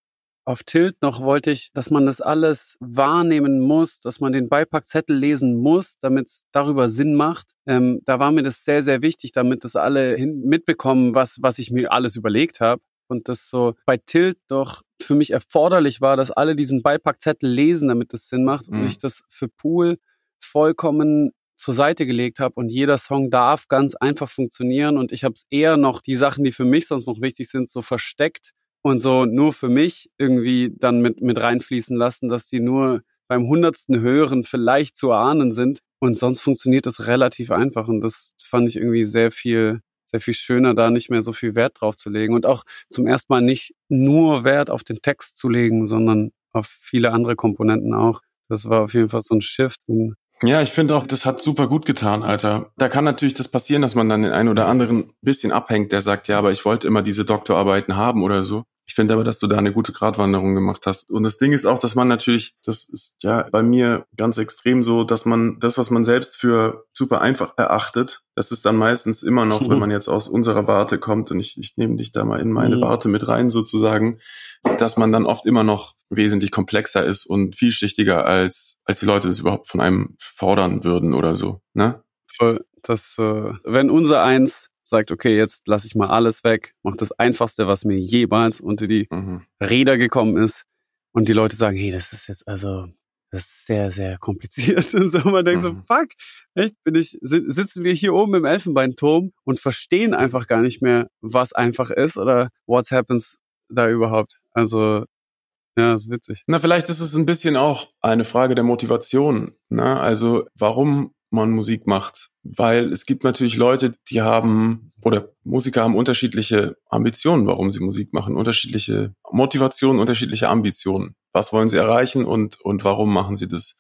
auf Tilt noch wollte ich, dass man das alles wahrnehmen muss, dass man den Beipackzettel lesen muss, damit es darüber Sinn macht. Ähm, da war mir das sehr, sehr wichtig, damit das alle mitbekommen, was, was ich mir alles überlegt habe. Und das so bei Tilt doch für mich erforderlich war, dass alle diesen Beipackzettel lesen, damit das Sinn macht. Und Mhm. ich das für Pool vollkommen zur Seite gelegt habe und jeder Song darf ganz einfach funktionieren und ich habe es eher noch die Sachen, die für mich sonst noch wichtig sind, so versteckt und so nur für mich irgendwie dann mit mit reinfließen lassen, dass die nur beim hundertsten Hören vielleicht zu erahnen sind und sonst funktioniert es relativ einfach und das fand ich irgendwie sehr viel sehr viel schöner, da nicht mehr so viel Wert drauf zu legen und auch zum ersten Mal nicht nur Wert auf den Text zu legen, sondern auf viele andere Komponenten auch. Das war auf jeden Fall so ein Shift. Und Ja, ich finde auch, das hat super gut getan, Alter. Da kann natürlich das passieren, dass man dann den einen oder anderen bisschen abhängt, der sagt, ja, aber ich wollte immer diese Doktorarbeiten haben oder so. Ich finde aber, dass du da eine gute Gratwanderung gemacht hast. Und das Ding ist auch, dass man natürlich, das ist ja bei mir ganz extrem so, dass man das, was man selbst für super einfach erachtet, das ist dann meistens immer noch, wenn man jetzt aus unserer Warte kommt, und ich, ich nehme dich da mal in meine Mhm. Warte mit rein sozusagen, dass man dann oft immer noch wesentlich komplexer ist und vielschichtiger als, als die Leute das überhaupt von einem fordern würden oder so, ne? voll, das, äh, wenn unser Eins sagt, okay, jetzt lasse ich mal alles weg, mach das Einfachste, was mir jemals unter die Mhm. Räder gekommen ist, und die Leute sagen, hey, das ist jetzt also, das ist sehr, sehr kompliziert. Und so, man denkt so, Mhm. fuck, echt, bin ich, si- sitzen wir hier oben im Elfenbeinturm und verstehen einfach gar nicht mehr, was einfach ist oder what happens da überhaupt. Also, ja, ist witzig. Na, vielleicht ist es ein bisschen auch eine Frage der Motivation. Ne? Also warum man Musik macht, weil es gibt natürlich Leute, die haben oder Musiker haben unterschiedliche Ambitionen, warum sie Musik machen, unterschiedliche Motivationen, unterschiedliche Ambitionen. Was wollen sie erreichen und und warum machen sie das?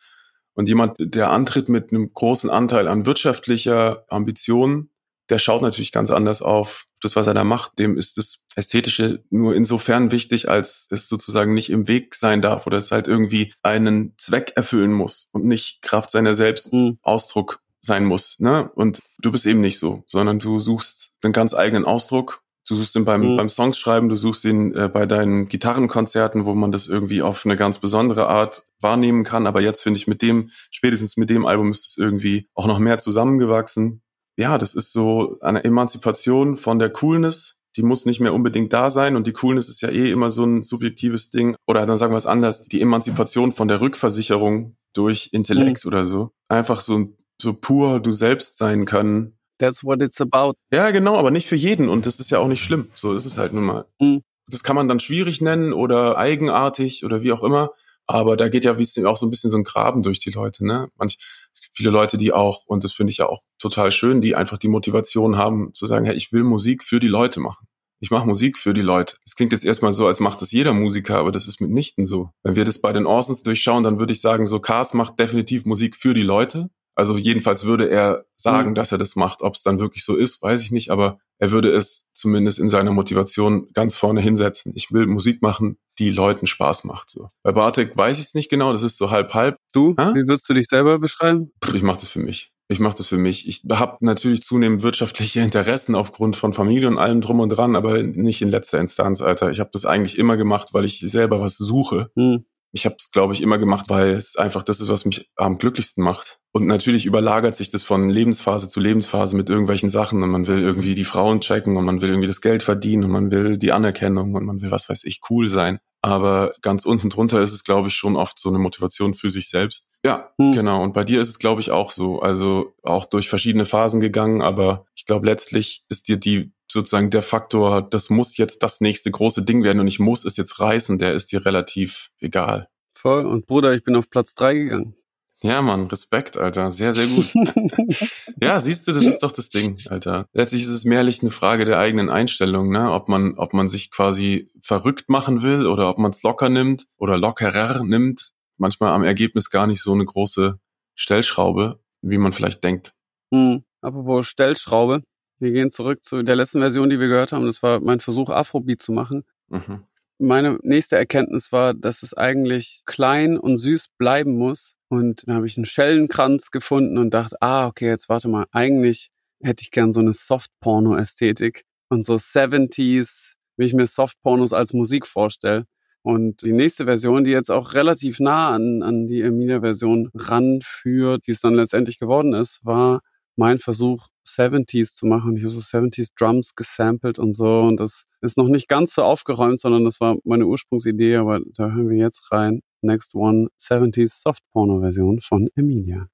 Und jemand, der antritt mit einem großen Anteil an wirtschaftlicher Ambition, der schaut natürlich ganz anders auf das, was er da macht. Dem ist das Ästhetische nur insofern wichtig, als es sozusagen nicht im Weg sein darf oder es halt irgendwie einen Zweck erfüllen muss und nicht Kraft seiner selbst Mhm. Ausdruck sein muss. Ne? Und du bist eben nicht so, sondern du suchst einen ganz eigenen Ausdruck. Du suchst ihn beim, Mhm. beim Songs schreiben, du suchst ihn äh, bei deinen Gitarrenkonzerten, wo man das irgendwie auf eine ganz besondere Art wahrnehmen kann. Aber jetzt finde ich mit dem, spätestens mit dem Album ist es irgendwie auch noch mehr zusammengewachsen. Ja, das ist so eine Emanzipation von der Coolness. Die muss nicht mehr unbedingt da sein und die Coolness ist ja eh immer so ein subjektives Ding. Oder dann sagen wir es anders, die Emanzipation von der Rückversicherung durch Intellekt oder so. Einfach so, so pur du selbst sein können. That's what it's about. Ja, genau, aber nicht für jeden und das ist ja auch nicht schlimm. So ist es halt nun mal. Mhm. Das kann man dann schwierig nennen oder eigenartig oder wie auch immer. Aber da geht ja wie es auch so ein bisschen so ein Graben durch die Leute, ne? Manch, es gibt viele Leute, die auch, und das finde ich ja auch total schön, die einfach die Motivation haben, zu sagen, hey, ich will Musik für die Leute machen. Ich mache Musik für die Leute. Das klingt jetzt erstmal so, als macht das jeder Musiker, aber das ist mitnichten so. Wenn wir das bei den Orsons durchschauen, dann würde ich sagen, so Cars macht definitiv Musik für die Leute. Also jedenfalls würde er sagen, Mhm. dass er das macht. Ob es dann wirklich so ist, weiß ich nicht, aber er würde es zumindest in seiner Motivation ganz vorne hinsetzen. Ich will Musik machen, die Leuten Spaß macht. So. Bei Bartek weiß ich es nicht genau, das ist so halb halb. Du, Hä? wie würdest du dich selber beschreiben? Ich mache das für mich. Ich mache das für mich. Ich habe natürlich zunehmend wirtschaftliche Interessen aufgrund von Familie und allem drum und dran, aber nicht in letzter Instanz, Alter. Ich habe das eigentlich immer gemacht, weil ich selber was suche. Hm. Ich habe es, glaube ich, immer gemacht, weil es einfach das ist, was mich am glücklichsten macht. Und natürlich überlagert sich das von Lebensphase zu Lebensphase mit irgendwelchen Sachen und man will irgendwie die Frauen checken und man will irgendwie das Geld verdienen und man will die Anerkennung und man will, was weiß ich, cool sein. Aber ganz unten drunter ist es, glaube ich, schon oft so eine Motivation für sich selbst. Ja, Hm. genau. Und bei dir ist es, glaube ich, auch so. Also auch durch verschiedene Phasen gegangen, aber ich glaube, letztlich ist dir die sozusagen der Faktor, das muss jetzt das nächste große Ding werden und ich muss es jetzt reißen, der ist dir relativ egal. Voll. Und Bruder, ich bin auf Platz drei gegangen. Ja, Mann, Respekt, Alter. Sehr, sehr gut. ja, siehst du, das ist doch das Ding, Alter. Letztlich ist es mehrlich eine Frage der eigenen Einstellung, ne? Ob man, ob man sich quasi verrückt machen will oder ob man es locker nimmt oder lockerer nimmt. Manchmal am Ergebnis gar nicht so eine große Stellschraube, wie man vielleicht denkt. Hm. Apropos Stellschraube. Wir gehen zurück zu der letzten Version, die wir gehört haben. Das war mein Versuch, Afrobeat zu machen. Mhm. Meine nächste Erkenntnis war, dass es eigentlich klein und süß bleiben muss. Und dann habe ich einen Schellenkranz gefunden und dachte, ah, okay, jetzt warte mal, eigentlich hätte ich gern so eine Soft-Porno-Ästhetik und so 70s, wie ich mir Soft-Pornos als Musik vorstelle. Und die nächste Version, die jetzt auch relativ nah an, an die Emilia-Version ranführt, die es dann letztendlich geworden ist, war mein Versuch, 70s zu machen. Ich habe so 70s Drums gesampelt und so. Und das ist noch nicht ganz so aufgeräumt, sondern das war meine Ursprungsidee, aber da hören wir jetzt rein. Next One, 70s Soft Porno Version von Emilia.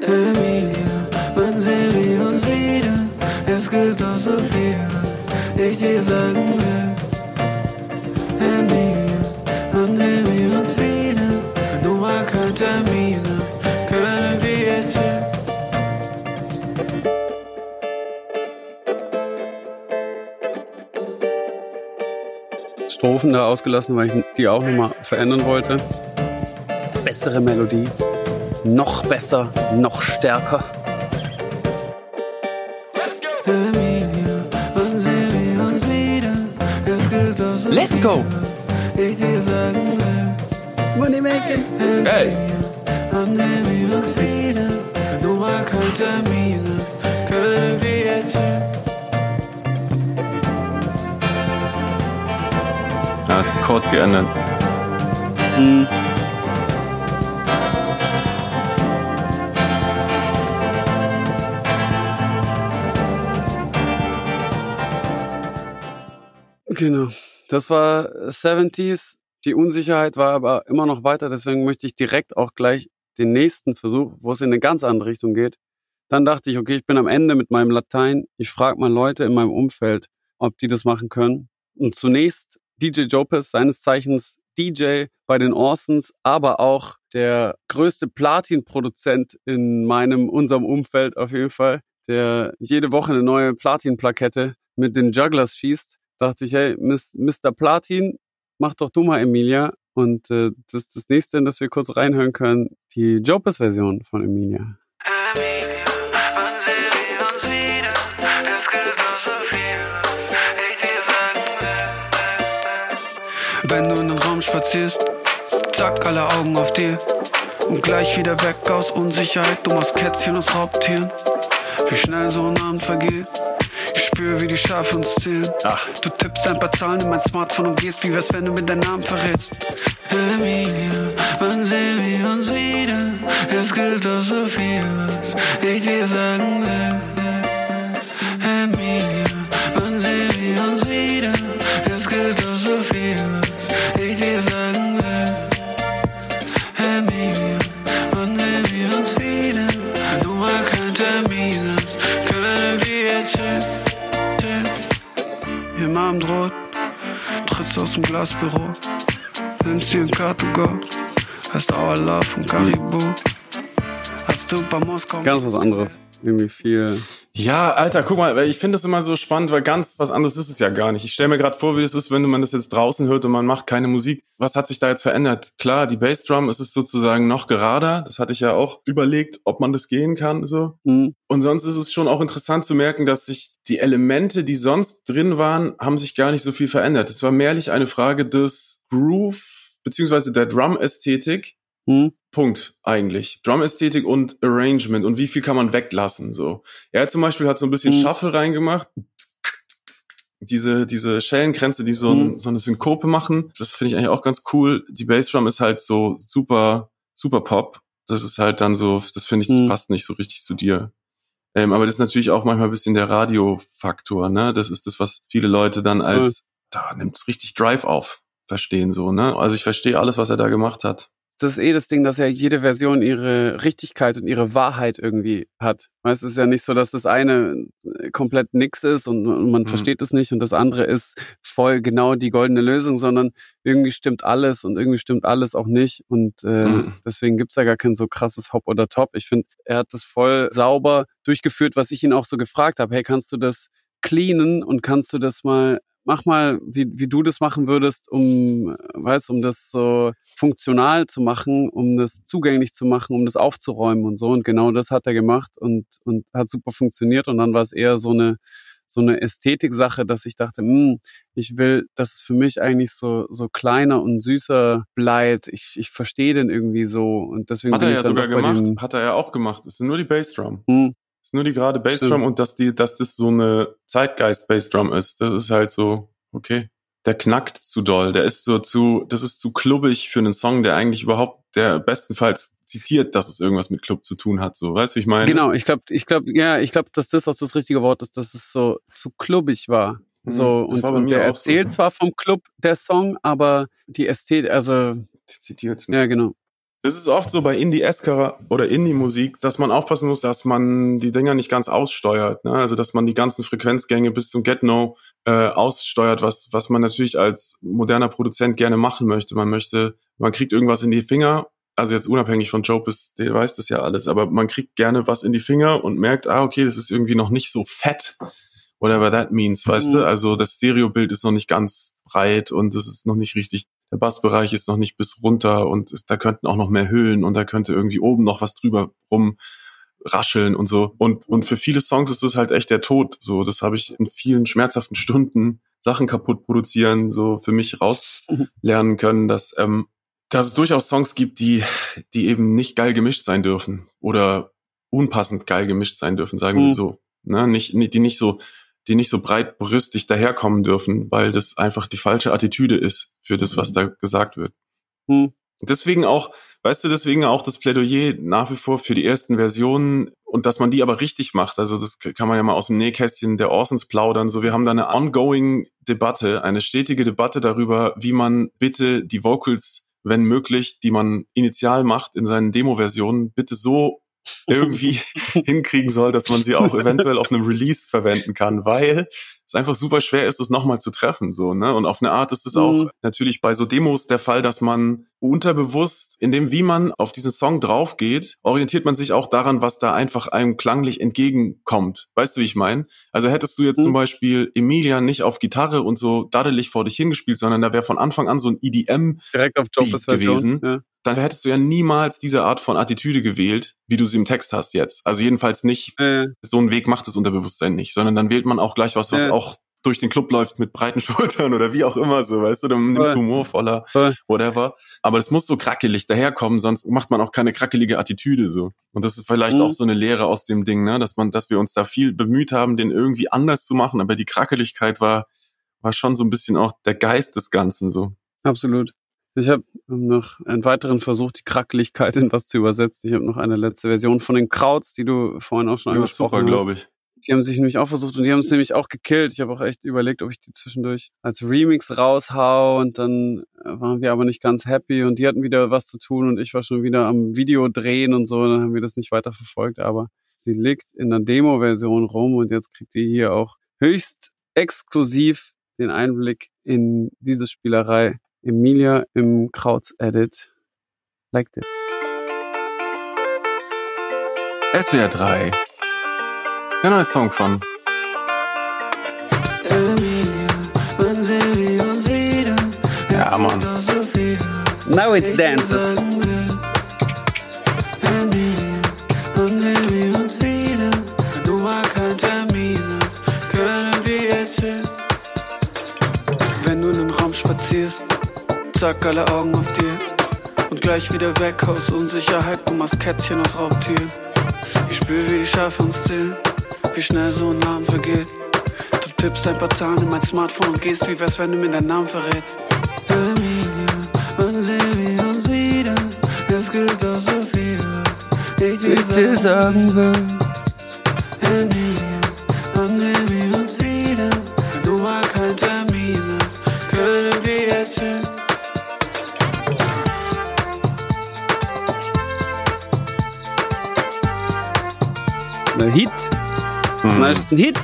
Emilia, wann sehen wir uns wieder? Es gibt doch so viel, ich dir sagen will. Strophen da ausgelassen, weil ich die auch nochmal verändern wollte. Bessere Melodie. Noch besser, noch stärker. Let's go! Money. Hey! Chords geändert. Hm. Genau. Das war 70s. Die Unsicherheit war aber immer noch weiter. Deswegen möchte ich direkt auch gleich den nächsten Versuch, wo es in eine ganz andere Richtung geht. Dann dachte ich, okay, ich bin am Ende mit meinem Latein. Ich frage mal Leute in meinem Umfeld, ob die das machen können. Und zunächst DJ Jopez, seines Zeichens DJ bei den Orsons, aber auch der größte Platin-Produzent in meinem, unserem Umfeld auf jeden Fall, der jede Woche eine neue Platin-Plakette mit den Jugglers schießt. Dachte ich, hey, Miss- Mr. Platin, mach doch du mal Emilia. Und äh, das das nächste, in das wir kurz reinhören können, die Jopes-Version von Emilia. Emilia, Wenn du in den Raum spazierst, zack, alle Augen auf dir. Und gleich wieder weg aus Unsicherheit, du machst Kätzchen aus Raubtieren. Wie schnell so ein Abend vergeht. Ich spüre, wie die Schafe uns zählen. Du tippst ein paar Zahlen in mein Smartphone und gehst, wie wär's, wenn du mir deinen Namen verrätst. Emilia, wann sehen wir uns wieder? Es gibt doch so viel, was ich dir sagen will. Im Abendrot trittst aus dem Glasbüro, nimmst dir ein Car-to-go, hast Our Love von Caribou. Hast du bei Moskau Ganz was anderes. Irgendwie viel. Ja, Alter, guck mal, ich finde das immer so spannend, weil ganz was anderes ist es ja gar nicht. Ich stelle mir gerade vor, wie das ist, wenn man das jetzt draußen hört und man macht keine Musik. Was hat sich da jetzt verändert? Klar, die Bassdrum ist es sozusagen noch gerader. Das hatte ich ja auch überlegt, ob man das gehen kann, so. Hm, Und sonst ist es schon auch interessant zu merken, dass sich die Elemente, die sonst drin waren, haben sich gar nicht so viel verändert. Es war mehrlich eine Frage des Groove beziehungsweise der Drum-Ästhetik. Hm, Punkt eigentlich. Drum-Ästhetik und Arrangement und wie viel kann man weglassen so. Er zum Beispiel hat so ein bisschen Mhm. Shuffle reingemacht. Diese, diese Schellenkränze, die so, ein, Mhm. so eine Synkope machen. Das finde ich eigentlich auch ganz cool. Die Bassdrum ist halt so super, super Pop. Das ist halt dann so, das finde ich, das Mhm. passt nicht so richtig zu dir. Ähm, aber das ist natürlich auch manchmal ein bisschen der Radiofaktor, ne? Das ist das, was viele Leute dann als, da nimmt's richtig Drive auf, verstehen so, ne? Also ich verstehe alles, was er da gemacht hat. Das ist eh das Ding, dass ja jede Version ihre Richtigkeit und ihre Wahrheit irgendwie hat. Weißt, es ist ja nicht so, dass das eine äh, komplett nix ist und, und man Mhm. versteht es nicht und das andere ist voll genau die goldene Lösung, sondern irgendwie stimmt alles und irgendwie stimmt alles auch nicht und äh, Mhm. deswegen gibt's ja gar kein so krasses Hop oder Top. Ich finde, er hat das voll sauber durchgeführt, was ich ihn auch so gefragt habe. Hey, kannst du das cleanen und kannst du das mal mach mal, wie, wie du das machen würdest, um, weißt, um das so funktional zu machen, um das zugänglich zu machen, um das aufzuräumen und so. Und genau das hat er gemacht und, und hat super funktioniert. Und dann war es eher so eine, so eine Ästhetik-Sache, dass ich dachte, hm, ich will, dass es für mich eigentlich so, so kleiner und süßer bleibt. Ich, ich verstehe den irgendwie so. Und deswegen Hat er ja sogar gemacht. Hat er ja auch gemacht. Es ist nur die Bassdrum. hm, Es ist nur die gerade Bassdrum und dass die, dass das so eine Zeitgeist-Bassdrum ist. Das ist halt so, okay. Der knackt zu doll. Der ist so zu, das ist zu klubbig für einen Song, der eigentlich überhaupt, der bestenfalls zitiert, dass es irgendwas mit Club zu tun hat. So, weißt du, wie ich meine? Genau, ich glaube, ich glaube, ja, ich glaube, dass das auch das richtige Wort ist, dass es so zu klubbig war. Mhm, So, das und, war und der auch so. erzählt zwar vom Club der Song, aber die Ästhetik, also, Zitiert ja, genau. Es ist oft so bei Indie-Esker oder Indie-Musik, dass man aufpassen muss, dass man die Dinger nicht ganz aussteuert. Ne? Also dass man die ganzen Frequenzgänge bis zum Get-No äh, aussteuert, was, was man natürlich als moderner Produzent gerne machen möchte. Man möchte, man kriegt irgendwas in die Finger, also jetzt unabhängig von Joe, ist, der weiß das ja alles, aber man kriegt gerne was in die Finger und merkt, ah, okay, das ist irgendwie noch nicht so fett. Whatever that means, weißt Mhm. du? Also das Stereobild ist noch nicht ganz breit und es ist noch nicht richtig der Bassbereich ist noch nicht bis runter und da könnten auch noch mehr Höhen und da könnte irgendwie oben noch was drüber rum rascheln und so. Und, und für viele Songs ist das halt echt der Tod. So, das habe ich in vielen schmerzhaften Stunden Sachen kaputt produzieren, so für mich rauslernen können, dass, ähm, dass es durchaus Songs gibt, die, die eben nicht geil gemischt sein dürfen oder unpassend geil gemischt sein dürfen, sagen wir Mhm. so. Ne? Nicht, die nicht so, die nicht so breitbrüstig daherkommen dürfen, weil das einfach die falsche Attitüde ist für das, was da gesagt wird. Hm. Deswegen auch, weißt du, deswegen auch das Plädoyer nach wie vor für die ersten Versionen und dass man die aber richtig macht. Also das kann man ja mal aus dem Nähkästchen der Orsons plaudern. So, wir haben da eine ongoing Debatte, eine stetige Debatte darüber, wie man bitte die Vocals, wenn möglich, die man initial macht in seinen Demo-Versionen, bitte so irgendwie hinkriegen soll, dass man sie auch eventuell auf einem Release verwenden kann, weil es einfach super schwer ist, es nochmal zu treffen, so, ne? Und auf eine Art ist es Mhm. auch natürlich bei so Demos der Fall, dass man unterbewusst, in dem, wie man auf diesen Song draufgeht, orientiert man sich auch daran, was da einfach einem klanglich entgegenkommt. Weißt du, wie ich meine? Also hättest du jetzt Mhm. zum Beispiel Emilia nicht auf Gitarre und so daddelig vor dich hingespielt, sondern da wäre von Anfang an so ein EDM Direkt auf Version. gewesen. Ja. dann hättest du ja niemals diese Art von Attitüde gewählt, wie du sie im Text hast jetzt. Also jedenfalls nicht, Äh, so einen Weg macht das Unterbewusstsein nicht, sondern dann wählt man auch gleich was, was Ja. auch durch den Club läuft mit breiten Schultern oder wie auch immer so, weißt du, dann nimmst du humorvoller, Voll. whatever. Aber das muss so krackelig daherkommen, sonst macht man auch keine krackelige Attitüde so. Und das ist vielleicht Mhm. auch so eine Lehre aus dem Ding, ne, dass man, dass wir uns da viel bemüht haben, den irgendwie anders zu machen, aber die Krackeligkeit war, war schon so ein bisschen auch der Geist des Ganzen so. absolut. Ich habe noch einen weiteren Versuch, die Krackeligkeit in was zu übersetzen. Ich habe noch eine letzte Version von den Krauts, die du vorhin auch schon Ja, angesprochen super, hast. glaube ich. Die haben sich nämlich auch versucht und die haben es nämlich auch gekillt. Ich habe auch echt überlegt, ob ich die zwischendurch als Remix raushau und dann äh, waren wir aber nicht ganz happy und die hatten wieder was zu tun und ich war schon wieder am Video drehen und so. Dann haben wir das nicht weiter verfolgt, aber sie liegt in der Demo-Version rum und jetzt kriegt ihr hier auch höchst exklusiv den Einblick in diese Spielerei. Emilia im Krauts-Edit. Like this. SWR 3. Der neue Song von? Ja, Mann. Doch so viel, Now it's dances. Wenn du in den Raum spazierst, zack, alle Augen auf dir. Und gleich wieder weg aus Unsicherheit, du machst Kätzchen aus Raubtieren. Ich spür, wie die Schafe uns zählen, wie schnell so ein Abend vergeht. Du tippst ein paar Zahlen in mein Smartphone und gehst, wie wär's, wenn du mir deinen Namen verrätst. Emilia, wann sehen wir uns wieder? Es gibt doch so viel, was ich dir sagen will. Emilia, wann sehen wir uns wieder? Du mal keinen Termin hast, können wir jetzt hin. Hit. Mhm. Das ist ein Hit.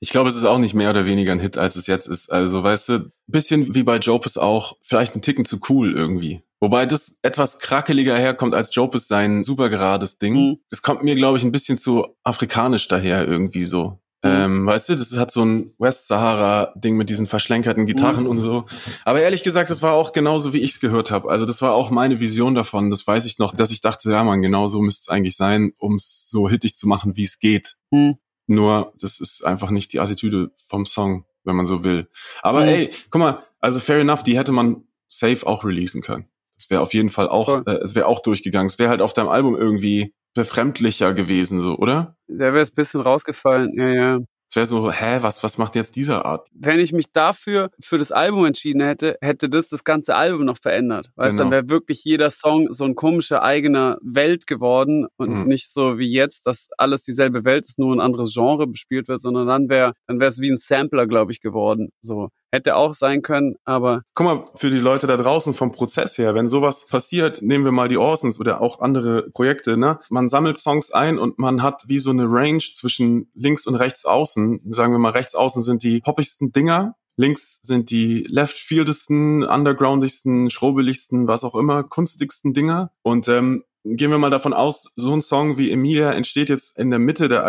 Ich glaube, es ist auch nicht mehr oder weniger ein Hit, als es jetzt ist. Also, weißt du, bisschen wie bei Jopes auch, vielleicht ein Ticken zu cool irgendwie. Wobei das etwas krackeliger herkommt als Jopes sein super gerades Ding. Mhm. Das kommt mir, glaube ich, ein bisschen zu afrikanisch daher irgendwie so. Mhm. Ähm, weißt du, das hat so ein Westsahara-Ding mit diesen verschlenkerten Gitarren Mhm. und so. Aber ehrlich gesagt, das war auch genauso, wie ich es gehört habe. Also das war auch meine Vision davon. Das weiß ich noch, dass ich dachte, ja man, genau so müsste es eigentlich sein, um es so hittig zu machen, wie es geht. Mhm. Nur, das ist einfach nicht die Attitüde vom Song, wenn man so will. Aber Mhm. ey, guck mal, also fair enough, die hätte man safe auch releasen können. Das wäre auf jeden Fall auch, äh, es wäre auch durchgegangen. Es wäre halt auf deinem Album irgendwie befremdlicher gewesen, so, oder? Der wäre ein bisschen rausgefallen. Ja, ja. Es wäre so, hä, was, was macht jetzt dieser Art? Wenn ich mich dafür für das Album entschieden hätte, hätte das das ganze Album noch verändert. Weißt, Genau. dann wäre wirklich jeder Song so ein komischer eigener Welt geworden und Mhm. nicht so wie jetzt, dass alles dieselbe Welt ist, nur ein anderes Genre bespielt wird, sondern dann wäre, dann wäre es wie ein Sampler, glaube ich, geworden. So hätte auch sein können, aber Guck mal, für die Leute da draußen vom Prozess her, wenn sowas passiert, nehmen wir mal die Orsons oder auch andere Projekte, ne? Man sammelt Songs ein und man hat wie so eine Range zwischen links und rechts außen. Sagen wir mal, rechts außen sind die poppigsten Dinger, links sind die leftfieldesten, undergroundigsten, schrobeligsten, was auch immer, kunstigsten Dinger. Und ähm, gehen wir mal davon aus, so ein Song wie Emilia entsteht jetzt in der Mitte der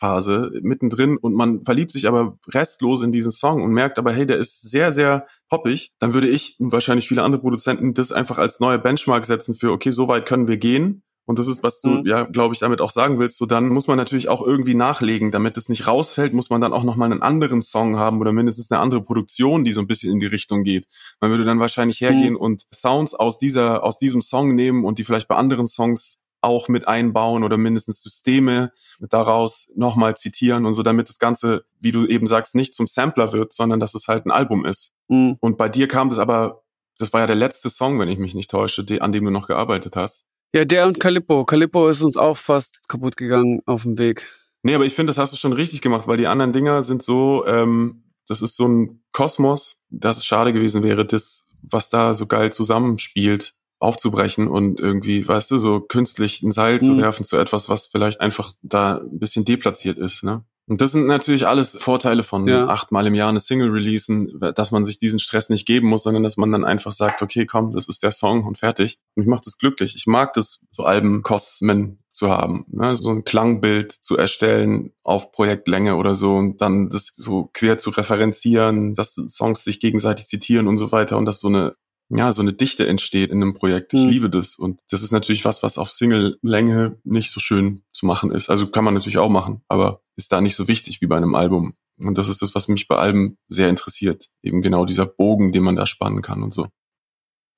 Albumsphase, mittendrin, und man verliebt sich aber restlos in diesen Song und merkt aber, hey, der ist sehr, sehr poppig, dann würde ich und wahrscheinlich viele andere Produzenten das einfach als neue Benchmark setzen für, okay, so weit können wir gehen. Und das ist, was du, Mhm. ja, glaube ich, damit auch sagen willst. So, dann muss man natürlich auch irgendwie nachlegen. Damit es nicht rausfällt, muss man dann auch nochmal einen anderen Song haben oder mindestens eine andere Produktion, die so ein bisschen in die Richtung geht. Man würde dann wahrscheinlich hergehen und Sounds aus dieser, aus diesem Song nehmen und die vielleicht bei anderen Songs auch mit einbauen oder mindestens Systeme daraus nochmal zitieren und so, damit das Ganze, wie du eben sagst, nicht zum Sampler wird, sondern dass es halt ein Album ist. mh, Und bei dir kam das aber, das war ja der letzte Song, wenn ich mich nicht täusche, die, an dem du noch gearbeitet hast. ja, der und Calippo. Calippo ist uns auch fast kaputt gegangen auf dem Weg. Nee, aber ich finde, das hast du schon richtig gemacht, weil die anderen Dinger sind so, ähm, das ist so ein Kosmos, dass es schade gewesen wäre, das, was da so geil zusammenspielt, aufzubrechen und irgendwie, weißt du, so künstlich ein Seil zu Mhm. werfen zu etwas, was vielleicht einfach da ein bisschen deplatziert ist, ne? Und das sind natürlich alles Vorteile von Ja. achtmal im Jahr eine Single releasen, dass man sich diesen Stress nicht geben muss, sondern dass man dann einfach sagt, okay, komm, das ist der Song und fertig. Und mich macht das glücklich. Ich mag das, so Albenkosmen zu haben, ne? so ein Klangbild zu erstellen auf Projektlänge oder so und dann das so quer zu referenzieren, dass Songs sich gegenseitig zitieren und so weiter und dass so eine ja, so eine Dichte entsteht in einem Projekt. Ich Mhm. liebe das. Und das ist natürlich was, was auf Single-Länge nicht so schön zu machen ist. Also kann man natürlich auch machen, aber ist da nicht so wichtig wie bei einem Album. Und das ist das, was mich bei Alben sehr interessiert. Eben genau dieser Bogen, den man da spannen kann und so.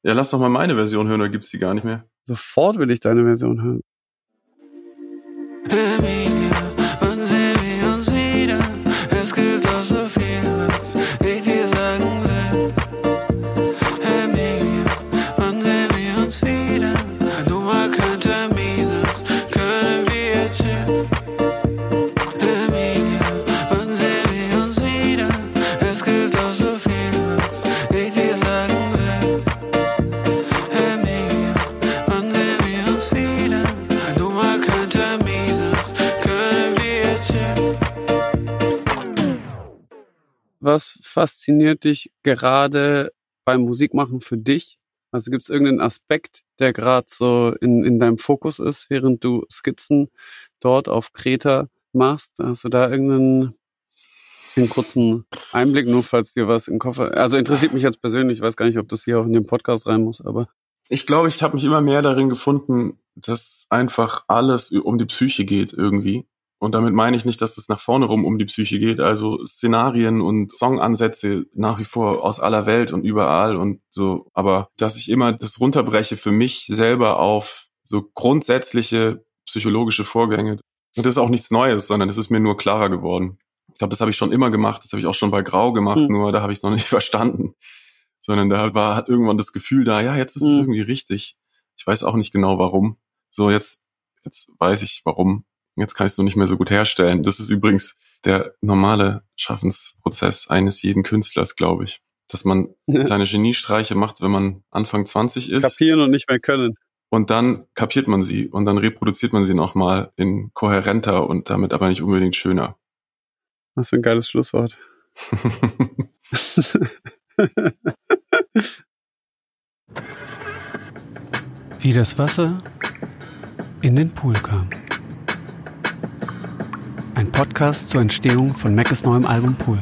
Ja, lass doch mal meine Version hören, oder gibt's die gar nicht mehr? Sofort will ich deine Version hören. Was fasziniert dich gerade beim Musikmachen für dich? Also gibt es irgendeinen Aspekt, der gerade so in, in deinem Fokus ist, während du Skizzen dort auf Kreta machst? Hast du da irgendeinen einen kurzen Einblick, nur falls dir was im Koffer. Also interessiert mich jetzt persönlich, ich weiß gar nicht, ob das hier auch in den Podcast rein muss, aber Ich glaube, ich habe mich immer mehr darin gefunden, dass einfach alles um die Psyche geht irgendwie. Und damit meine ich nicht, dass es nach vorne rum um die Psyche geht. Also Szenarien und Songansätze nach wie vor aus aller Welt und überall und so. Aber dass ich immer das runterbreche für mich selber auf so grundsätzliche psychologische Vorgänge. Und das ist auch nichts Neues, sondern es ist mir nur klarer geworden. Ich glaube, das habe ich schon immer gemacht. Das habe ich auch schon bei Grau gemacht, Hm. nur da habe ich es noch nicht verstanden. Sondern da war hat irgendwann das Gefühl da, ja, jetzt ist es Hm. irgendwie richtig. Ich weiß auch nicht genau warum. So, jetzt, jetzt weiß ich warum. Jetzt kann ich es nur nicht mehr so gut herstellen. Das ist übrigens der normale Schaffensprozess eines jeden Künstlers, glaube ich. Dass man seine Geniestreiche macht, wenn man Anfang 20 ist. kapieren und nicht mehr können. Und dann kapiert man sie und dann reproduziert man sie nochmal in kohärenter und damit aber nicht unbedingt schöner. Was für ein geiles Schlusswort. Wie das Wasser in den Pool kam. Ein Podcast zur Entstehung von Mackes neuem Album Pool.